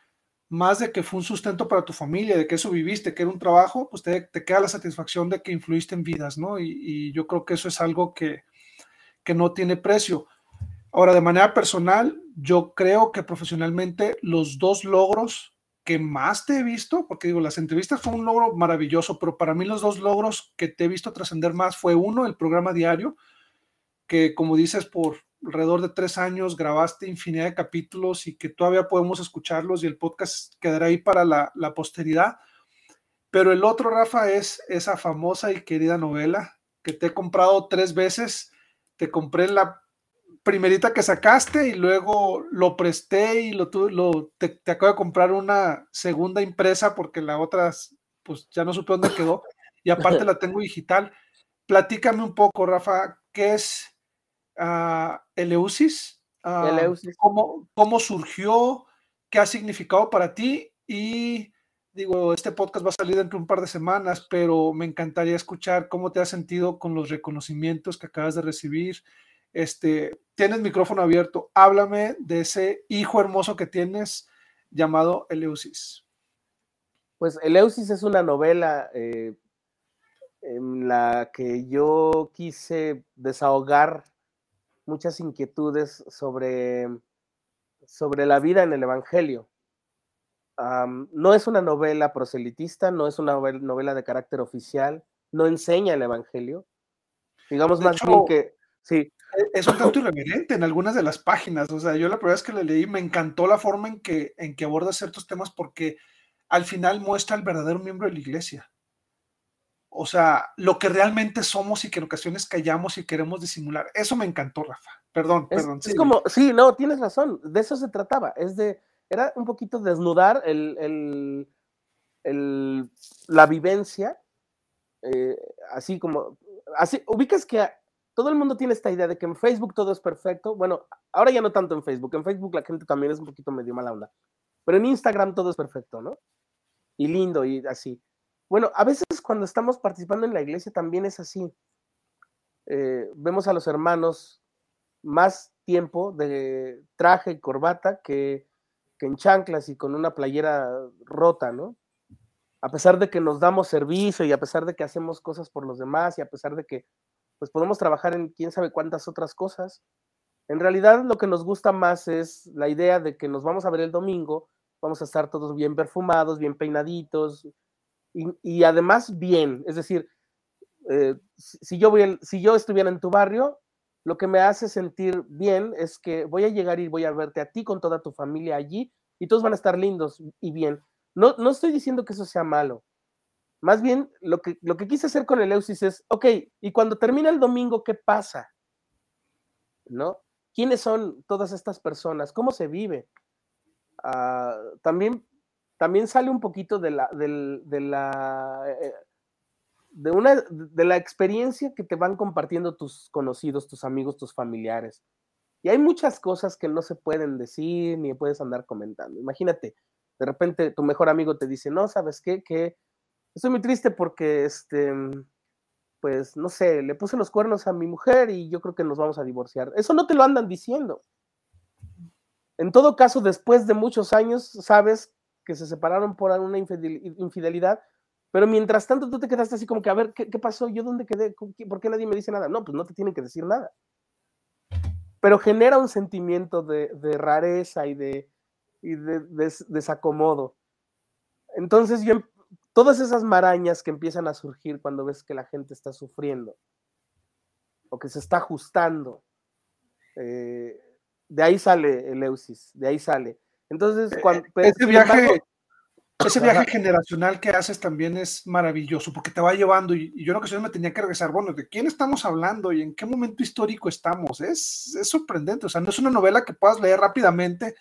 más de que fue un sustento para tu familia, de que eso viviste, que era un trabajo, pues te, queda la satisfacción de que influiste en vidas, ¿no? Y, yo creo que eso es algo que, que no tiene precio. Ahora, de manera personal, yo creo que profesionalmente los dos logros que más te he visto, porque digo, las entrevistas fue un logro maravilloso, pero para mí los dos logros que te he visto trascender más fue uno, el programa diario, que como dices, por alrededor de tres años grabaste infinidad de capítulos y que todavía podemos escucharlos y el podcast quedará ahí para la, la posteridad. Pero el otro, Rafa, es esa famosa y querida novela que te he comprado tres veces. Te compré la primerita que sacaste y luego lo presté y lo, lo te, te, acabo de comprar una segunda impresa porque la otra pues ya no supe dónde quedó y aparte la tengo digital. Platícame un poco, Rafa, ¿qué es uh, Eleusis? Uh, Eleusis. ¿cómo, ¿Cómo surgió? ¿Qué ha significado para ti? Y digo, este podcast va a salir dentro de un par de semanas, pero me encantaría escuchar cómo te has sentido con los reconocimientos que acabas de recibir, este, tienes micrófono abierto, háblame de ese hijo hermoso que tienes llamado Eleusis. Pues Eleusis es una novela eh, en la que yo quise desahogar muchas inquietudes sobre, sobre la vida en el Evangelio. Um, no es una novela proselitista, no es una novela, de carácter oficial, no enseña el Evangelio. Digamos de más hecho, bien que sí. Es un tanto irreverente en algunas de las páginas. O sea, yo la primera vez que le leí me encantó la forma en que, en que aborda ciertos temas porque al final muestra al verdadero miembro de la iglesia. O sea, lo que realmente somos y que en ocasiones callamos y queremos disimular. Eso me encantó, Rafa. Perdón, es, perdón. Es como, sí, no, tienes razón. De eso se trataba. Es de, era un poquito desnudar el, el, el la vivencia, eh, así como, así, ubicas que todo el mundo tiene esta idea de que en Facebook todo es perfecto. Bueno, ahora ya no tanto en Facebook. En Facebook la gente también es un poquito medio mala onda. Pero en Instagram todo es perfecto, ¿no? Y lindo y así. Bueno, a veces cuando estamos participando en la iglesia también es así. Eh, vemos a los hermanos más tiempo de traje y corbata que, que en chanclas y con una playera rota, ¿no? A pesar de que nos damos servicio y a pesar de que hacemos cosas por los demás y a pesar de que pues podemos trabajar en quién sabe cuántas otras cosas. En realidad lo que nos gusta más es la idea de que nos vamos a ver el domingo, vamos a estar todos bien perfumados, bien peinaditos y, además bien. Es decir, eh, si, yo voy, si yo estuviera en tu barrio, lo que me hace sentir bien es que voy a llegar y voy a verte a ti con toda tu familia allí y todos van a estar lindos y bien. No, no estoy diciendo que eso sea malo, más bien, lo que, lo que quise hacer con el Eusis es, ok, y cuando termina el domingo, ¿qué pasa? ¿No? ¿Quiénes son todas estas personas? ¿Cómo se vive? Uh, también, también sale un poquito de la, la, eh, de, una, de la experiencia que te van compartiendo tus conocidos, tus amigos, tus familiares. Y hay muchas cosas que no se pueden decir ni puedes andar comentando. Imagínate, de repente tu mejor amigo te dice, no, ¿sabes qué? Que estoy muy triste porque, este, pues, no sé, le puse los cuernos a mi mujer y yo creo que nos vamos a divorciar. Eso no te lo andan diciendo. En todo caso, después de muchos años, sabes que se separaron por una infidelidad, pero mientras tanto tú te quedaste así como que, a ver, ¿qué, pasó? ¿Yo dónde quedé? ¿Por qué nadie me dice nada? No, pues no te tienen que decir nada. Pero genera un sentimiento de, rareza y de, y de, de desacomodo. Entonces yo todas esas marañas que empiezan a surgir cuando ves que la gente está sufriendo o que se está ajustando. Eh, de ahí sale el Eusis, de ahí sale. Entonces, eh, cuando, ese viaje, embargo, ese viaje generacional que haces también es maravilloso porque te va llevando y, y yo en ocasiones me tenía que regresar, bueno, ¿de quién estamos hablando y en qué momento histórico estamos? Es, es sorprendente, o sea, no es una novela que puedas leer rápidamente,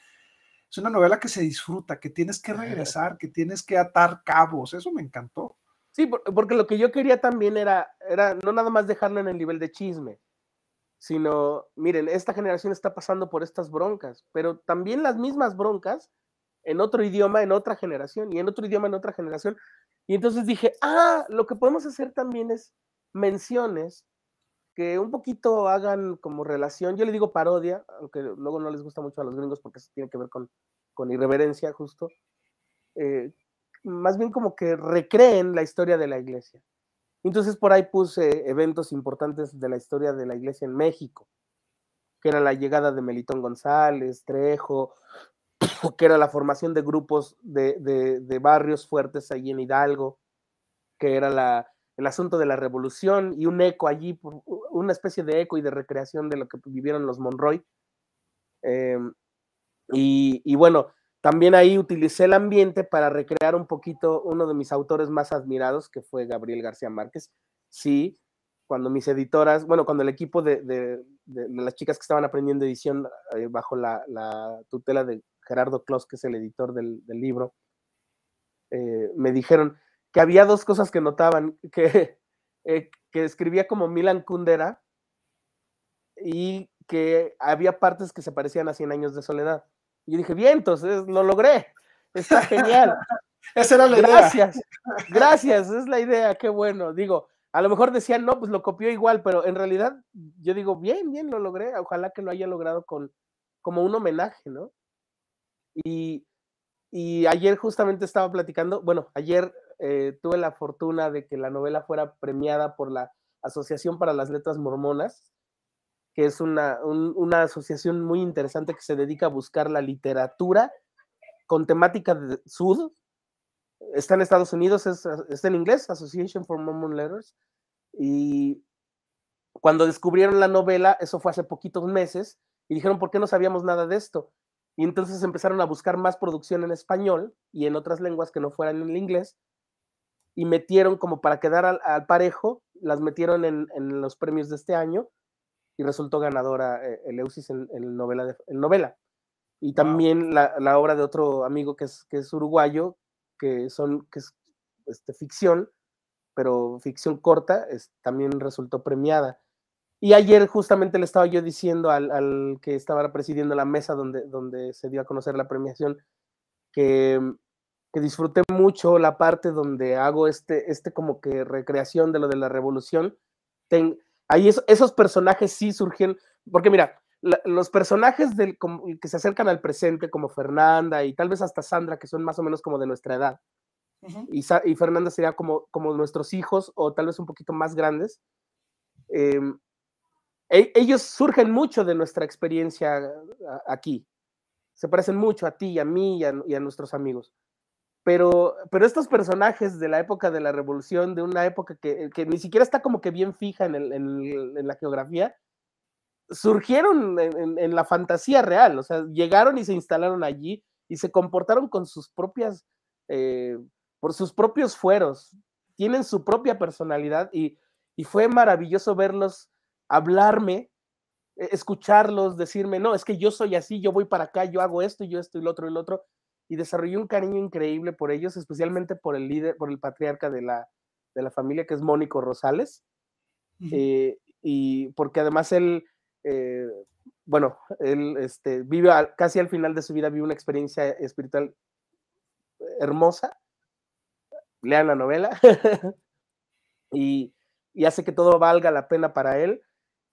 es una novela que se disfruta, que tienes que regresar, que tienes que atar cabos. Eso me encantó. Sí, porque lo que yo quería también era, era no nada más dejarlo en el nivel de chisme, sino, miren, esta generación está pasando por estas broncas, pero también las mismas broncas en otro idioma, en otra generación, y en otro idioma, en otra generación. Y entonces dije, ah, lo que podemos hacer también es menciones que un poquito hagan como relación, yo le digo parodia, aunque luego no les gusta mucho a los gringos porque eso tiene que ver con, con irreverencia justo, eh, más bien como que recreen la historia de la iglesia. Entonces por ahí puse eventos importantes de la historia de la iglesia en México. que era la llegada de Melitón González, Trejo, que era la formación de grupos de, barrios fuertes allí en Hidalgo, que era la, el asunto de la revolución y un eco allí, una especie de eco y de recreación de lo que vivieron los Monroy. Em, y, bueno, también ahí utilicé el ambiente para recrear un poquito uno de mis autores más admirados, que fue Gabriel García Márquez. Sí, cuando mis editoras, bueno, cuando el equipo de, las chicas que estaban aprendiendo edición eh, bajo la, tutela de Gerardo Kloss, que es el editor del, libro, eh, me dijeron que había dos cosas que notaban, que, eh, que escribía como Milan Kundera y que había partes que se parecían a Cien años de soledad. Y yo dije, bien, entonces lo logré, está genial. Esa era la idea. Gracias, gracias, es la idea, qué bueno. Digo, a lo mejor decían, no, pues lo copió igual, pero en realidad yo digo, bien, bien, lo logré. Ojalá que lo haya logrado con como un homenaje, ¿no? Y, ayer justamente estaba platicando, bueno, ayer eh, tuve la fortuna de que la novela fuera premiada por la Asociación para las Letras Mormonas, que es una, una asociación muy interesante que se dedica a buscar la literatura con temática de sud, está en Estados Unidos, es, está en inglés, Association for Mormon Letters, y cuando descubrieron la novela, eso fue hace poquitos meses, y dijeron, ¿por qué no sabíamos nada de esto? Y entonces empezaron a buscar más producción en español y en otras lenguas que no fueran en el inglés, y metieron como para quedar al, parejo, las metieron en, los premios de este año, y resultó ganadora eh, Eleusis en, novela en novela. Y también la, la, obra de otro amigo que es, que es uruguayo, que son que es este, ficción, pero ficción corta, es, también resultó premiada. Y ayer justamente le estaba yo diciendo al, que estaba presidiendo la mesa donde, donde se dio a conocer la premiación que, que disfruté mucho la parte donde hago este, este como que recreación de lo de la revolución. Ten, ahí esos personajes sí surgen, porque mira, los personajes del, que se acercan al presente, como Fernanda y tal vez hasta Sandra, que son más o menos como de nuestra edad, y, y, Fernanda sería como, como nuestros hijos o tal vez un poquito más grandes, em, e, ellos surgen mucho de nuestra experiencia aquí. Se parecen mucho a ti y a mí y a, nuestros amigos. Pero, pero estos personajes de la época de la revolución, de una época que, que ni siquiera está como que bien fija en, el, la geografía, surgieron en, la fantasía real, o sea, llegaron y se instalaron allí y se comportaron con sus propias, eh, por sus propios fueros, tienen su propia personalidad y, fue maravilloso verlos hablarme, e, escucharlos, decirme, no, es que yo soy así, yo voy para acá, yo hago esto, yo esto y lo otro y lo otro, y desarrollé un cariño increíble por ellos, especialmente por el líder, por el patriarca de la, de la familia, que es Mónico Rosales, eh, y porque además él eh, bueno, él este, vive casi al final de su vida, vive una experiencia espiritual hermosa. Lean la novela y, hace que todo valga la pena para él.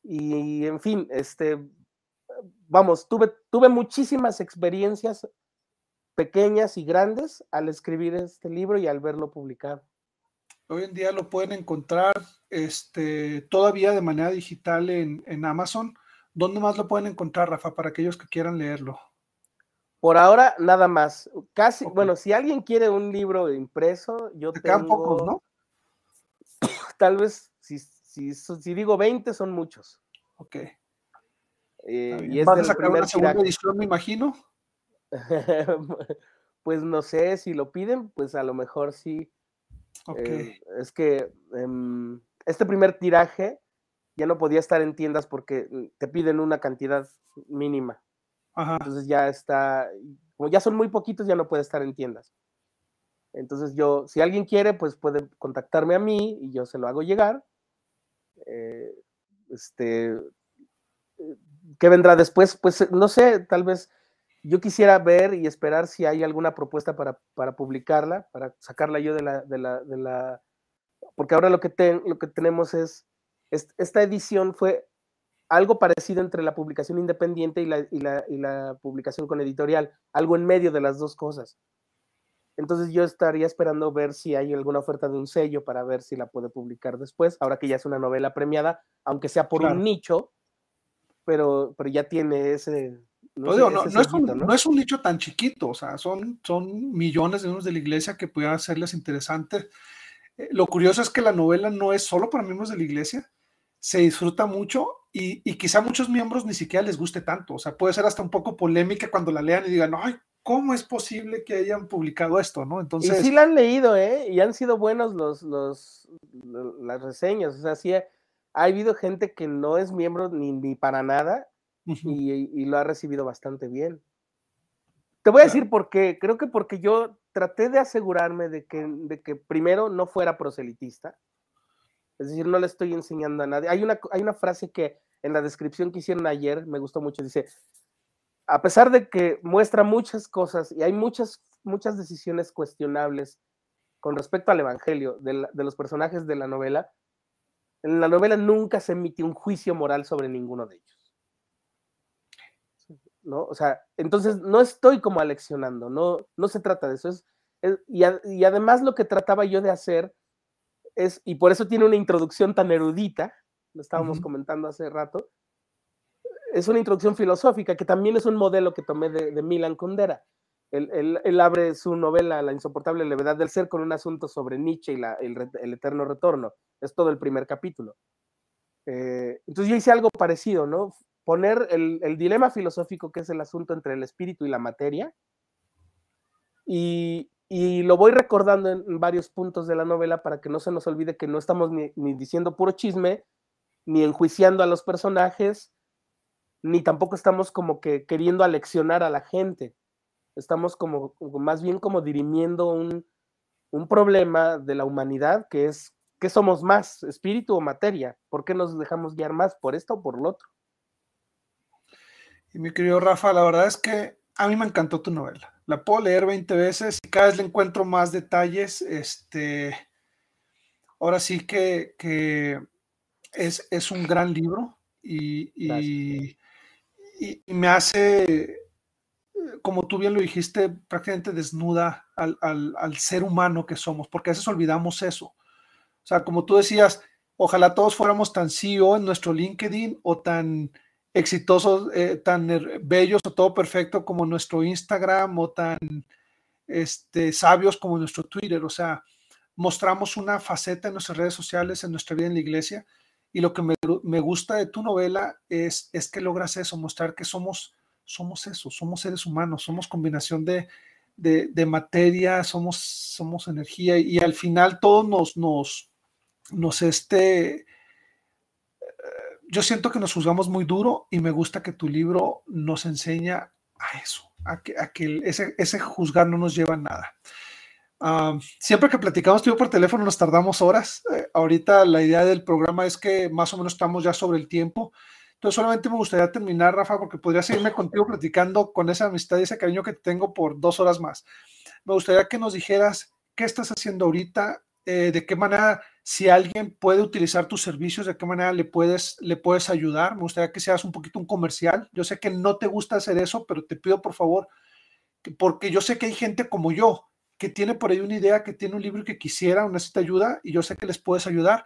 Y en fin, este, vamos, tuve, tuve muchísimas experiencias pequeñas y grandes al escribir este libro y al verlo publicado. Hoy en día lo pueden encontrar este, todavía de manera digital en, en Amazon. ¿Dónde más lo pueden encontrar, Rafa, para aquellos que quieran leerlo? Por ahora, nada más. Casi, bueno, si alguien quiere un libro impreso, yo tengo... pocos, ¿no? Tal vez, si, si, si, digo 20, son muchos. Ok. Eh, y es ¿Vas a sacar una segunda edición, me imagino? pues no sé, si lo piden, pues a lo mejor sí. Eh, es que em, este primer tiraje ya no podía estar en tiendas porque mm, te piden una cantidad mínima. Entonces ya está, como ya son muy poquitos, ya no puede estar en tiendas. Entonces yo, si alguien quiere, pues puede contactarme a mí y yo se lo hago llegar. Eh, este, eh, ¿qué vendrá después? Pues no sé, tal vez yo quisiera ver y esperar si hay alguna propuesta para, para publicarla, para sacarla yo de la, de la, de la porque ahora lo que, lo que tenemos es esta edición fue algo parecido entre la publicación independiente y la, publicación con editorial, algo en medio de las dos cosas. Entonces yo estaría esperando ver si hay alguna oferta de un sello para ver si la puede publicar después, ahora que ya es una novela premiada, aunque sea por un nicho, pero, pero ya tiene ese... No, es un, nicho tan chiquito, o sea, son, son millones de miembros de la iglesia que puedan hacerles interesante. Eh, lo curioso es que la novela no es solo para miembros de la iglesia, se disfruta mucho y, y, quizá a muchos miembros ni siquiera les guste tanto, o sea, puede ser hasta un poco polémica cuando la lean y digan, ay, ¿cómo es posible que hayan publicado esto, no? Entonces... Y sí la han leído, ¿eh? Y han sido buenos los, los, las reseñas, o sea, sí ha, habido gente que no es miembro ni, ni para nada y, lo ha recibido bastante bien. Te voy a decir por qué. Creo que porque yo traté de asegurarme de que, de que primero no fuera proselitista. Es decir, no le estoy enseñando a nadie. Hay una, hay una frase que en la descripción que hicieron ayer me gustó mucho. Dice, a pesar de que muestra muchas cosas y hay muchas, muchas decisiones cuestionables con respecto al Evangelio de, de los personajes de la novela, en la novela nunca se emite un juicio moral sobre ninguno de ellos. ¿No? O sea, entonces no estoy como aleccionando, no, no se trata de eso. Es, y, además lo que trataba yo de hacer es, y por eso tiene una introducción tan erudita, lo estábamos comentando hace rato, es una introducción filosófica que también es un modelo que tomé de, Milan Kundera. Él, abre su novela La insoportable levedad del ser con un asunto sobre Nietzsche y el, eterno retorno. Es todo el primer capítulo. Eh, entonces yo hice algo parecido, ¿no? Poner el, dilema filosófico que es el asunto entre el espíritu y la materia. Y, lo voy recordando en, varios puntos de la novela para que no se nos olvide que no estamos ni, diciendo puro chisme, ni enjuiciando a los personajes, ni tampoco estamos como que queriendo aleccionar a la gente. Estamos como, más bien como dirimiendo un, un problema de la humanidad que es ¿qué somos más, espíritu o materia? ¿Por qué nos dejamos guiar más por esto o por lo otro? Y mi querido Rafa, la verdad es que a mí me encantó tu novela. La puedo leer 20 veces y cada vez le encuentro más detalles. Este, ahora sí que, es, es, un gran libro y, y, me hace, como tú bien lo dijiste, prácticamente desnuda al, al, ser humano que somos, porque a veces olvidamos eso. O sea, como tú decías, ojalá todos fuéramos tan CEO en nuestro LinkedIn o tan exitosos, eh, tan bellos o todo perfecto como nuestro Instagram o tan este, sabios como nuestro Twitter. O sea, mostramos una faceta en nuestras redes sociales, en nuestra vida en la iglesia. Y lo que me, me gusta de tu novela es, es que logras eso, mostrar que somos, somos eso, somos seres humanos, somos combinación de, de, materia, somos, somos energía y, al final todos nos, nos, nos este, yo siento que nos juzgamos muy duro y me gusta que tu libro nos enseña a eso, a que, a que ese, ese, juzgar no nos lleva a nada. siempre que platicamos tú por teléfono nos tardamos horas. Eh, ahorita la idea del programa es que más o menos estamos ya sobre el tiempo. Entonces solamente me gustaría terminar, Rafa, porque podría seguirme contigo platicando con esa amistad y ese cariño que tengo por dos horas más. Me gustaría que nos dijeras qué estás haciendo ahorita, eh, de qué manera si alguien puede utilizar tus servicios, de qué manera le puedes, le puedes ayudar. Me gustaría que seas un poquito un comercial. Yo sé que no te gusta hacer eso, pero te pido por favor, porque yo sé que hay gente como yo que tiene por ahí una idea, que tiene un libro que quisiera o necesita ayuda y yo sé que les puedes ayudar.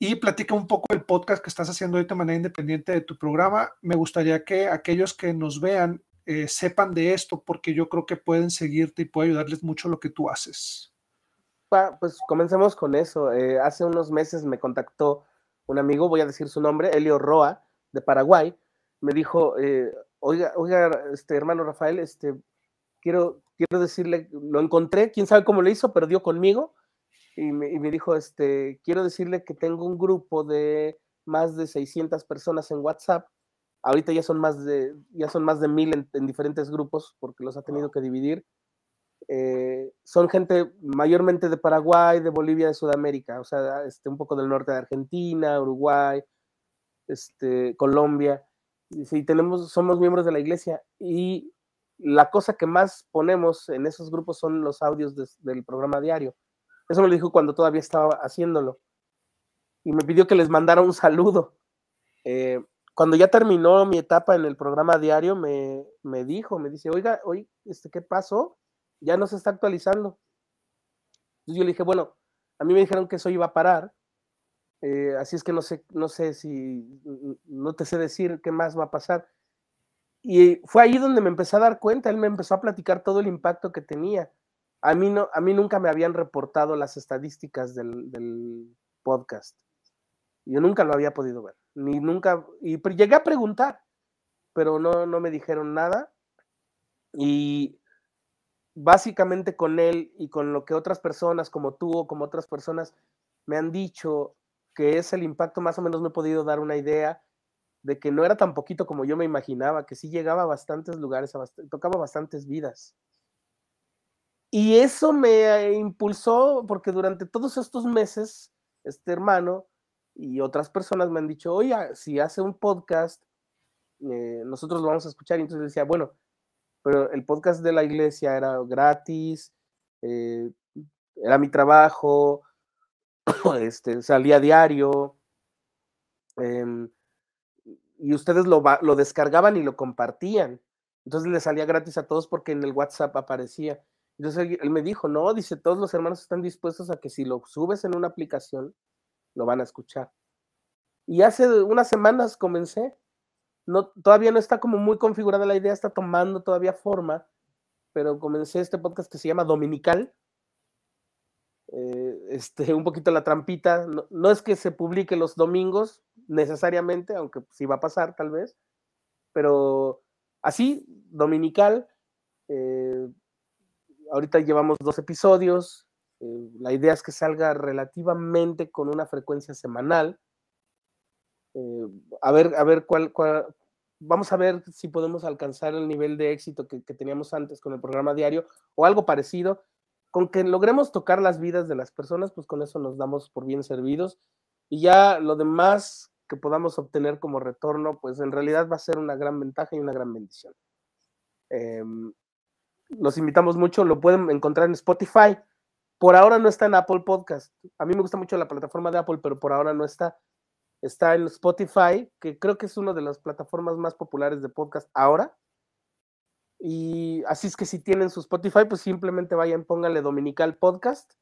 Y platica un poco el podcast que estás haciendo de manera independiente de tu programa. Me gustaría que aquellos que nos vean eh, sepan de esto porque yo creo que pueden seguirte y puede ayudarles mucho lo que tú haces pues comencemos con eso. Eh, hace unos meses me contactó un amigo, voy a decir su nombre, Elio Roa, de Paraguay. Me dijo, eh, oiga, oiga, este hermano Rafael, este, quiero, quiero decirle, lo encontré, quién sabe cómo lo hizo, pero dio conmigo y me, y me, dijo, este, quiero decirle que tengo un grupo de más de 600 personas en WhatsApp. Ahorita ya son más de, ya son más de mil en, en diferentes grupos porque los ha tenido que dividir eh, son gente mayormente de Paraguay, de Bolivia, de Sudamérica, o sea, este, un poco del norte de Argentina, Uruguay, este, Colombia. Sí, tenemos, somos miembros de la iglesia y la cosa que más ponemos en esos grupos son los audios del programa diario. Eso me lo dijo cuando todavía estaba haciéndolo. Y me pidió que les mandara un saludo. Eh, cuando ya terminó mi etapa en el programa diario, me, me dijo, me dice, oiga, oye, este, ¿qué pasó? Ya no se está actualizando. Entonces yo le dije, bueno, a mí me dijeron que eso iba a parar Eh, así es que no sé, no sé si, no te sé decir qué más va a pasar. Y fue ahí donde me empecé a dar cuenta, él me empezó a platicar todo el impacto que tenía. A mí, no, a mí nunca me habían reportado las estadísticas del, del podcast. Yo nunca lo había podido ver, ni nunca, y llegué a preguntar, pero no, no me dijeron nada. Y básicamente con él y con lo que otras personas como tú o como otras personas me han dicho que es el impacto, más o menos me he podido dar una idea de que no era tan poquito como yo me imaginaba, que sí llegaba a bastantes lugares, a tocaba bastantes vidas. Y eso me impulsó porque durante todos estos meses, este hermano y otras personas me han dicho, oye, si hace un podcast, eh, nosotros lo vamos a escuchar. Y entonces decía, bueno, pero el podcast de la iglesia era gratis, eh, era mi trabajo, este, salía diario, em, y ustedes lo, lo descargaban y lo compartían. Entonces le salía gratis a todos porque en el WhatsApp aparecía. Entonces él, me dijo, no, dice, todos los hermanos están dispuestos a que si lo subes en una aplicación, lo van a escuchar. Y hace unas semanas comencé no, todavía no está como muy configurada la idea, está tomando todavía forma, pero comencé este podcast que se llama Dominical. Eh, este, un poquito la trampita, no, es que se publique los domingos necesariamente, aunque sí va a pasar tal vez, pero así, dominical. Eh, ahorita llevamos dos episodios. Eh, la idea es que salga relativamente con una frecuencia semanal. a ver, a ver cuál, vamos a ver si podemos alcanzar el nivel de éxito que, teníamos antes con el programa diario o algo parecido. Con que logremos tocar las vidas de las personas, pues con eso nos damos por bien servidos. Y ya lo demás que podamos obtener como retorno, pues en realidad va a ser una gran ventaja y una gran bendición. Em, los invitamos mucho, lo pueden encontrar en Spotify. Por ahora no está en Apple Podcast. A mí me gusta mucho la plataforma de Apple, pero por ahora no está está en Spotify, que creo que es una de las plataformas más populares de podcast ahora. Y así es que si tienen su Spotify, pues simplemente vayan, pónganle Dominical Podcast.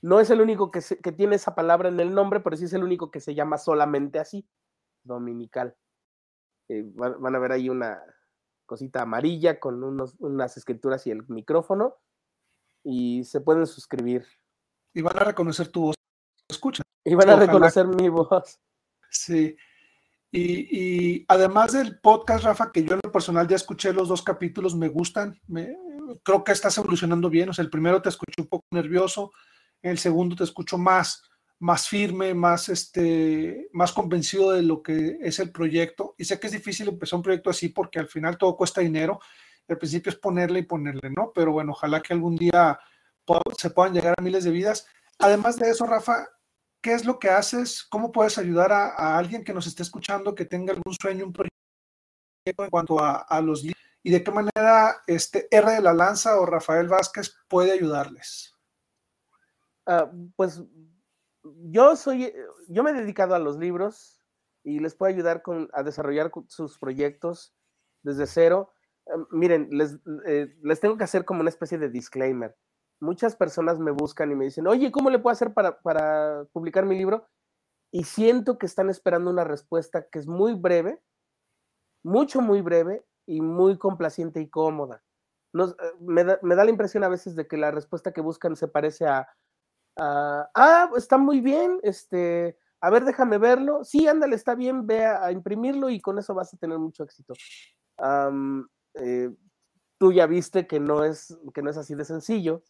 No es el único que, tiene esa palabra en el nombre, pero sí es el único que se llama solamente así, Dominical. Eh, van, a ver ahí una cosita amarilla con unas escrituras y el micrófono. Y se pueden suscribir. Y van a reconocer tu voz. Escucha. Y van a reconocer mi voz. Sí. Y, además del podcast, Rafa, que yo en lo personal ya escuché los dos capítulos, me gustan, me, creo que estás evolucionando bien. O sea, el primero te escucho un poco nervioso, el segundo te escucho más, más firme, más, este, más convencido de lo que es el proyecto. Y sé que es difícil empezar un proyecto así porque al final todo cuesta dinero. Al principio es ponerle y ponerle, ¿no? Pero bueno, ojalá que algún día se puedan llegar a miles de vidas. Además de eso, Rafa, ¿qué es lo que haces? ¿Cómo puedes ayudar a, alguien que nos esté escuchando, que tenga algún sueño, un proyecto en cuanto a, los libros? ¿Y de qué manera este R de la Lanza o Rafael Vázquez puede ayudarles? Ah, pues yo soy, yo me he dedicado a los libros y les puedo ayudar con, a desarrollar sus proyectos desde cero. Em, miren, les, eh, les tengo que hacer como una especie de disclaimer muchas personas me buscan y me dicen, oye, ¿cómo le puedo hacer para, para publicar mi libro? Y siento que están esperando una respuesta que es muy breve, mucho, muy breve y muy complaciente y cómoda. Eh, me, da, la impresión a veces de que la respuesta que buscan se parece a, ah, está muy bien, este, a ver, déjame verlo. Sí, ándale, está bien, ve a, imprimirlo y con eso vas a tener mucho éxito. Eh, tú ya viste que no, es, que no es así de sencillo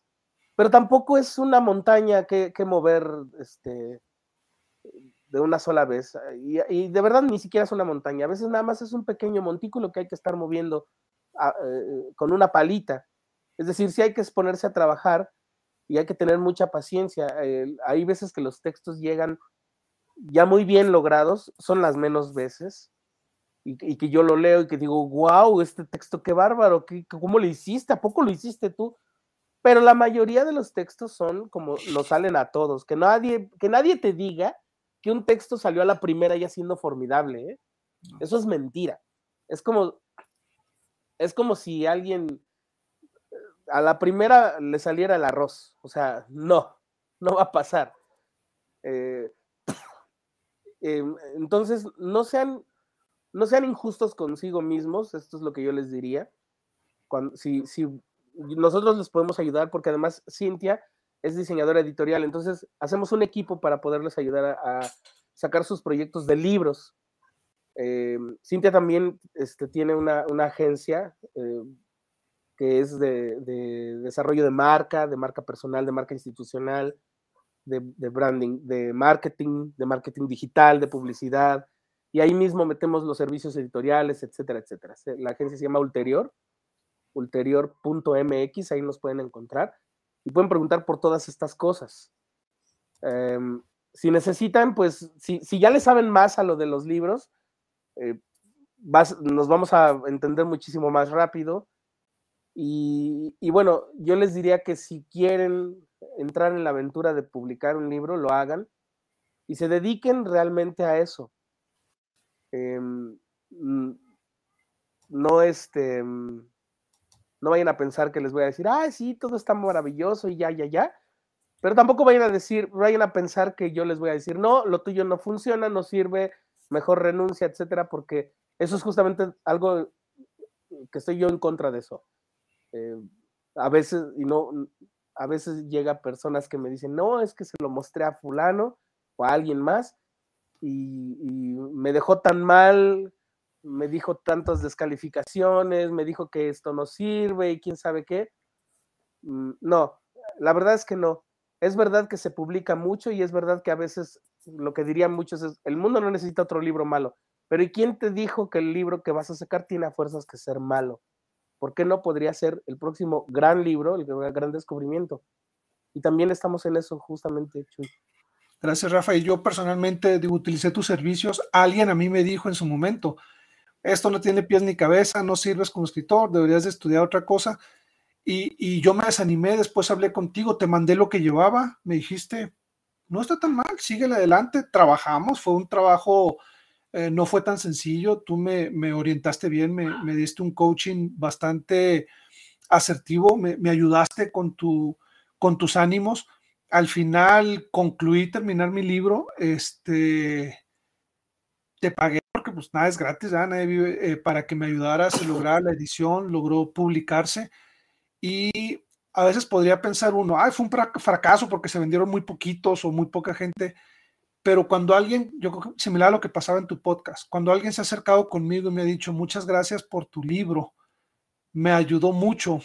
pero tampoco es una montaña que, mover este, de una sola vez. Y, de verdad ni siquiera es una montaña. A veces nada más es un pequeño montículo que hay que estar moviendo eh, con una palita. Es decir, si hay que exponerse a trabajar y hay que tener mucha paciencia. hay veces que los textos llegan ya muy bien logrados, son las menos veces. Y, que yo lo leo y que digo, wow, este texto qué bárbaro, ¿qué, ¿cómo lo hiciste? ¿A poco lo hiciste tú? Pero la mayoría de los textos son como lo salen a todos, que nadie, que nadie te diga que un texto salió a la primera ya siendo formidable, ¿eh? Eso es mentira. Es como, es como si alguien a la primera le saliera el arroz. O sea, no, no va a pasar. Eh, Em, entonces, no sean, no sean injustos consigo mismos, esto es lo que yo les diría. Cuando, si, si nosotros les podemos ayudar, porque además Cintia es diseñadora editorial, entonces hacemos un equipo para poderles ayudar a, sacar sus proyectos de libros. Em, Cintia también este, tiene una, una agencia eh, que es de, de, desarrollo de marca, de marca personal, de marca institucional, de, de, branding, de marketing, de marketing digital, de publicidad, y ahí mismo metemos los servicios editoriales, etcétera, etcétera. La agencia se llama Ulterior, ulterior.mx, ahí nos pueden encontrar y pueden preguntar por todas estas cosas. Um, si necesitan, pues, si, si, ya le saben más a lo de los libros, eh, vas, nos vamos a entender muchísimo más rápido. Y, y, bueno, yo les diría que si quieren entrar en la aventura de publicar un libro, lo hagan y se dediquen realmente a eso. Eh, no este, no vayan a pensar que les voy a decir, ah, sí, todo está maravilloso y ya, ya, ya. Pero tampoco vayan a decir, vayan a pensar que yo les voy a decir, no, lo tuyo no funciona, no sirve, mejor renuncia, etcétera, porque eso es justamente algo que estoy yo en contra de eso. Eh, a veces, y no, a veces llega personas que me dicen, no, es que se lo mostré a fulano o a alguien más y, y me dejó tan mal, me dijo tantas descalificaciones, me dijo que esto no sirve y quién sabe qué. Mm, no, la verdad es que no. Es verdad que se publica mucho y es verdad que a veces lo que dirían muchos es, el mundo no necesita otro libro malo, pero ¿y quién te dijo que el libro que vas a sacar tiene fuerzas que ser malo? ¿por qué no podría ser el próximo gran libro, el gran descubrimiento? Y también estamos en eso justamente. Gracias, Rafa. Y yo personalmente digo, utilicé tus servicios. Alguien a mí me dijo en su momento, esto no tiene pies ni cabeza, no sirves como escritor, deberías de estudiar otra cosa. Y, y, yo me desanimé, después hablé contigo, te mandé lo que llevaba, me dijiste, no está tan mal, síguele adelante, trabajamos, fue un trabajo eh, no fue tan sencillo, tú me, orientaste bien, me, diste un coaching bastante asertivo, me, ayudaste con, tu, con tus ánimos. Al final concluí terminar mi libro, este, te pagué pues nada es gratis, nadie vive, eh, para que me ayudaras a lograr la edición, logró publicarse. Y a veces podría pensar uno, ay, fue un fracaso porque se vendieron muy poquitos o muy poca gente pero cuando alguien, yo creo que similar a lo que pasaba en tu podcast, cuando alguien se ha acercado conmigo y me ha dicho muchas gracias por tu libro, me ayudó mucho,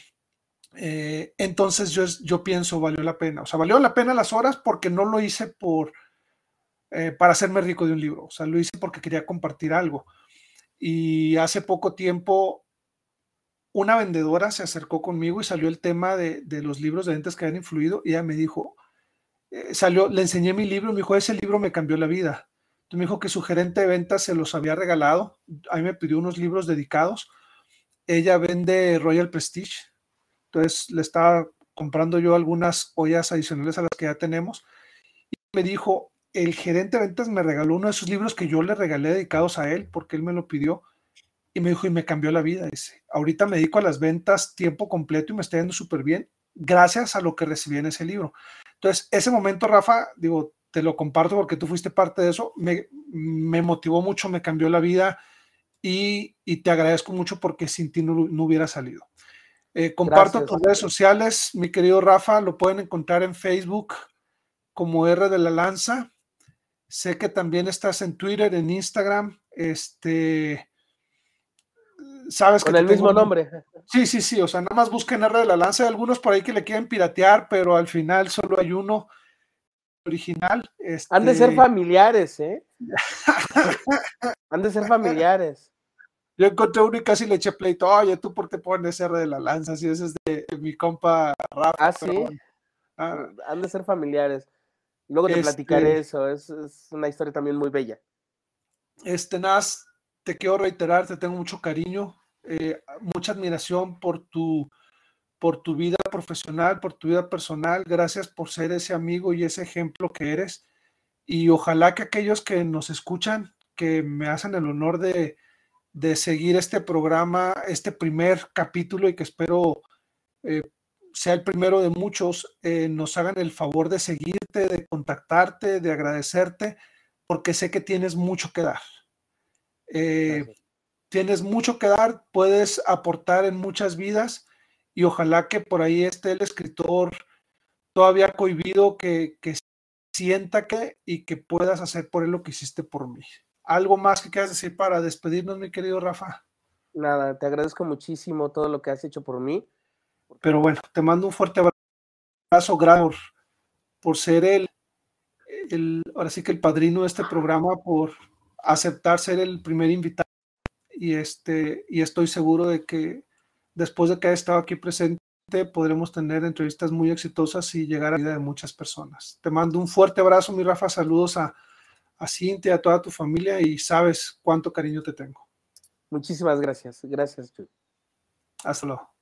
eh, entonces yo, yo pienso valió la pena. O sea, valió la pena las horas porque no lo hice por, eh, para hacerme rico de un libro, o sea, lo hice porque quería compartir algo. Y hace poco tiempo una vendedora se acercó conmigo y salió el tema de, de los libros de entes que han influido y ella me dijo, eh, salió, le enseñé mi libro, me dijo, ese libro me cambió la vida. Entonces me dijo que su gerente de ventas se los había regalado, a mí me pidió unos libros dedicados. Ella vende Royal Prestige, entonces le estaba comprando yo algunas ollas adicionales a las que ya tenemos. Y me dijo, el gerente de ventas me regaló uno de esos libros que yo le regalé dedicados a él porque él me lo pidió. Y me dijo, y me cambió la vida. Dice, ahorita me dedico a las ventas tiempo completo y me está yendo súper bien gracias a lo que recibí en ese libro. Entonces, ese momento, Rafa, digo, te lo comparto porque tú fuiste parte de eso, me, motivó mucho, me cambió la vida y, te agradezco mucho porque sin ti no, hubiera salido. Eh, comparto tus redes sociales, mi querido Rafa, lo pueden encontrar en Facebook como R de la Lanza. Sé que también estás en Twitter, en Instagram. Este, sabes Con el mismo nombre. Sí, sí, sí, o sea, nada más busquen R de la lanza. Hay algunos por ahí que le quieren piratear, pero al final solo hay uno original. Han de ser este familiares, ¿eh? Han de ser familiares. Yo encontré uno y casi le eché pleito. Oye, ¿tú por qué pones R de la lanza? Si ese es de, mi compa Rafa. Ah, sí. Ah. Han de ser familiares. Luego te platicaré este eso. Es, es, una historia también muy bella. Este, Nas, te quiero reiterar, te tengo mucho cariño, eh, mucha admiración por tu, por tu vida profesional, por tu vida personal. Gracias por ser ese amigo y ese ejemplo que eres. Y ojalá que aquellos que nos escuchan, que me hacen el honor de, seguir este programa, este primer capítulo y que espero eh, sea el primero de muchos, eh, nos hagan el favor de seguirte, de contactarte, de agradecerte porque sé que tienes mucho que dar. Eh, tienes mucho que dar, puedes aportar en muchas vidas y ojalá que por ahí esté el escritor todavía cohibido que, que sienta que y que puedas hacer por él lo que hiciste por mí. ¿Algo más que quieras decir para despedirnos, mi querido Rafa? Nada, te agradezco muchísimo todo lo que has hecho por mí. Pero bueno, te mando un fuerte abrazo, gracias por, ser el, el, ahora sí que el padrino de este programa, por aceptar ser el primer invitado. Y, este, y estoy seguro de que después de que haya estado aquí presente, podremos tener entrevistas muy exitosas y llegar a la vida de muchas personas. Te mando un fuerte abrazo, mi Rafa. Saludos a, a Cintia, a toda tu familia y sabes cuánto cariño te tengo. Muchísimas gracias. Gracias, Hasta luego.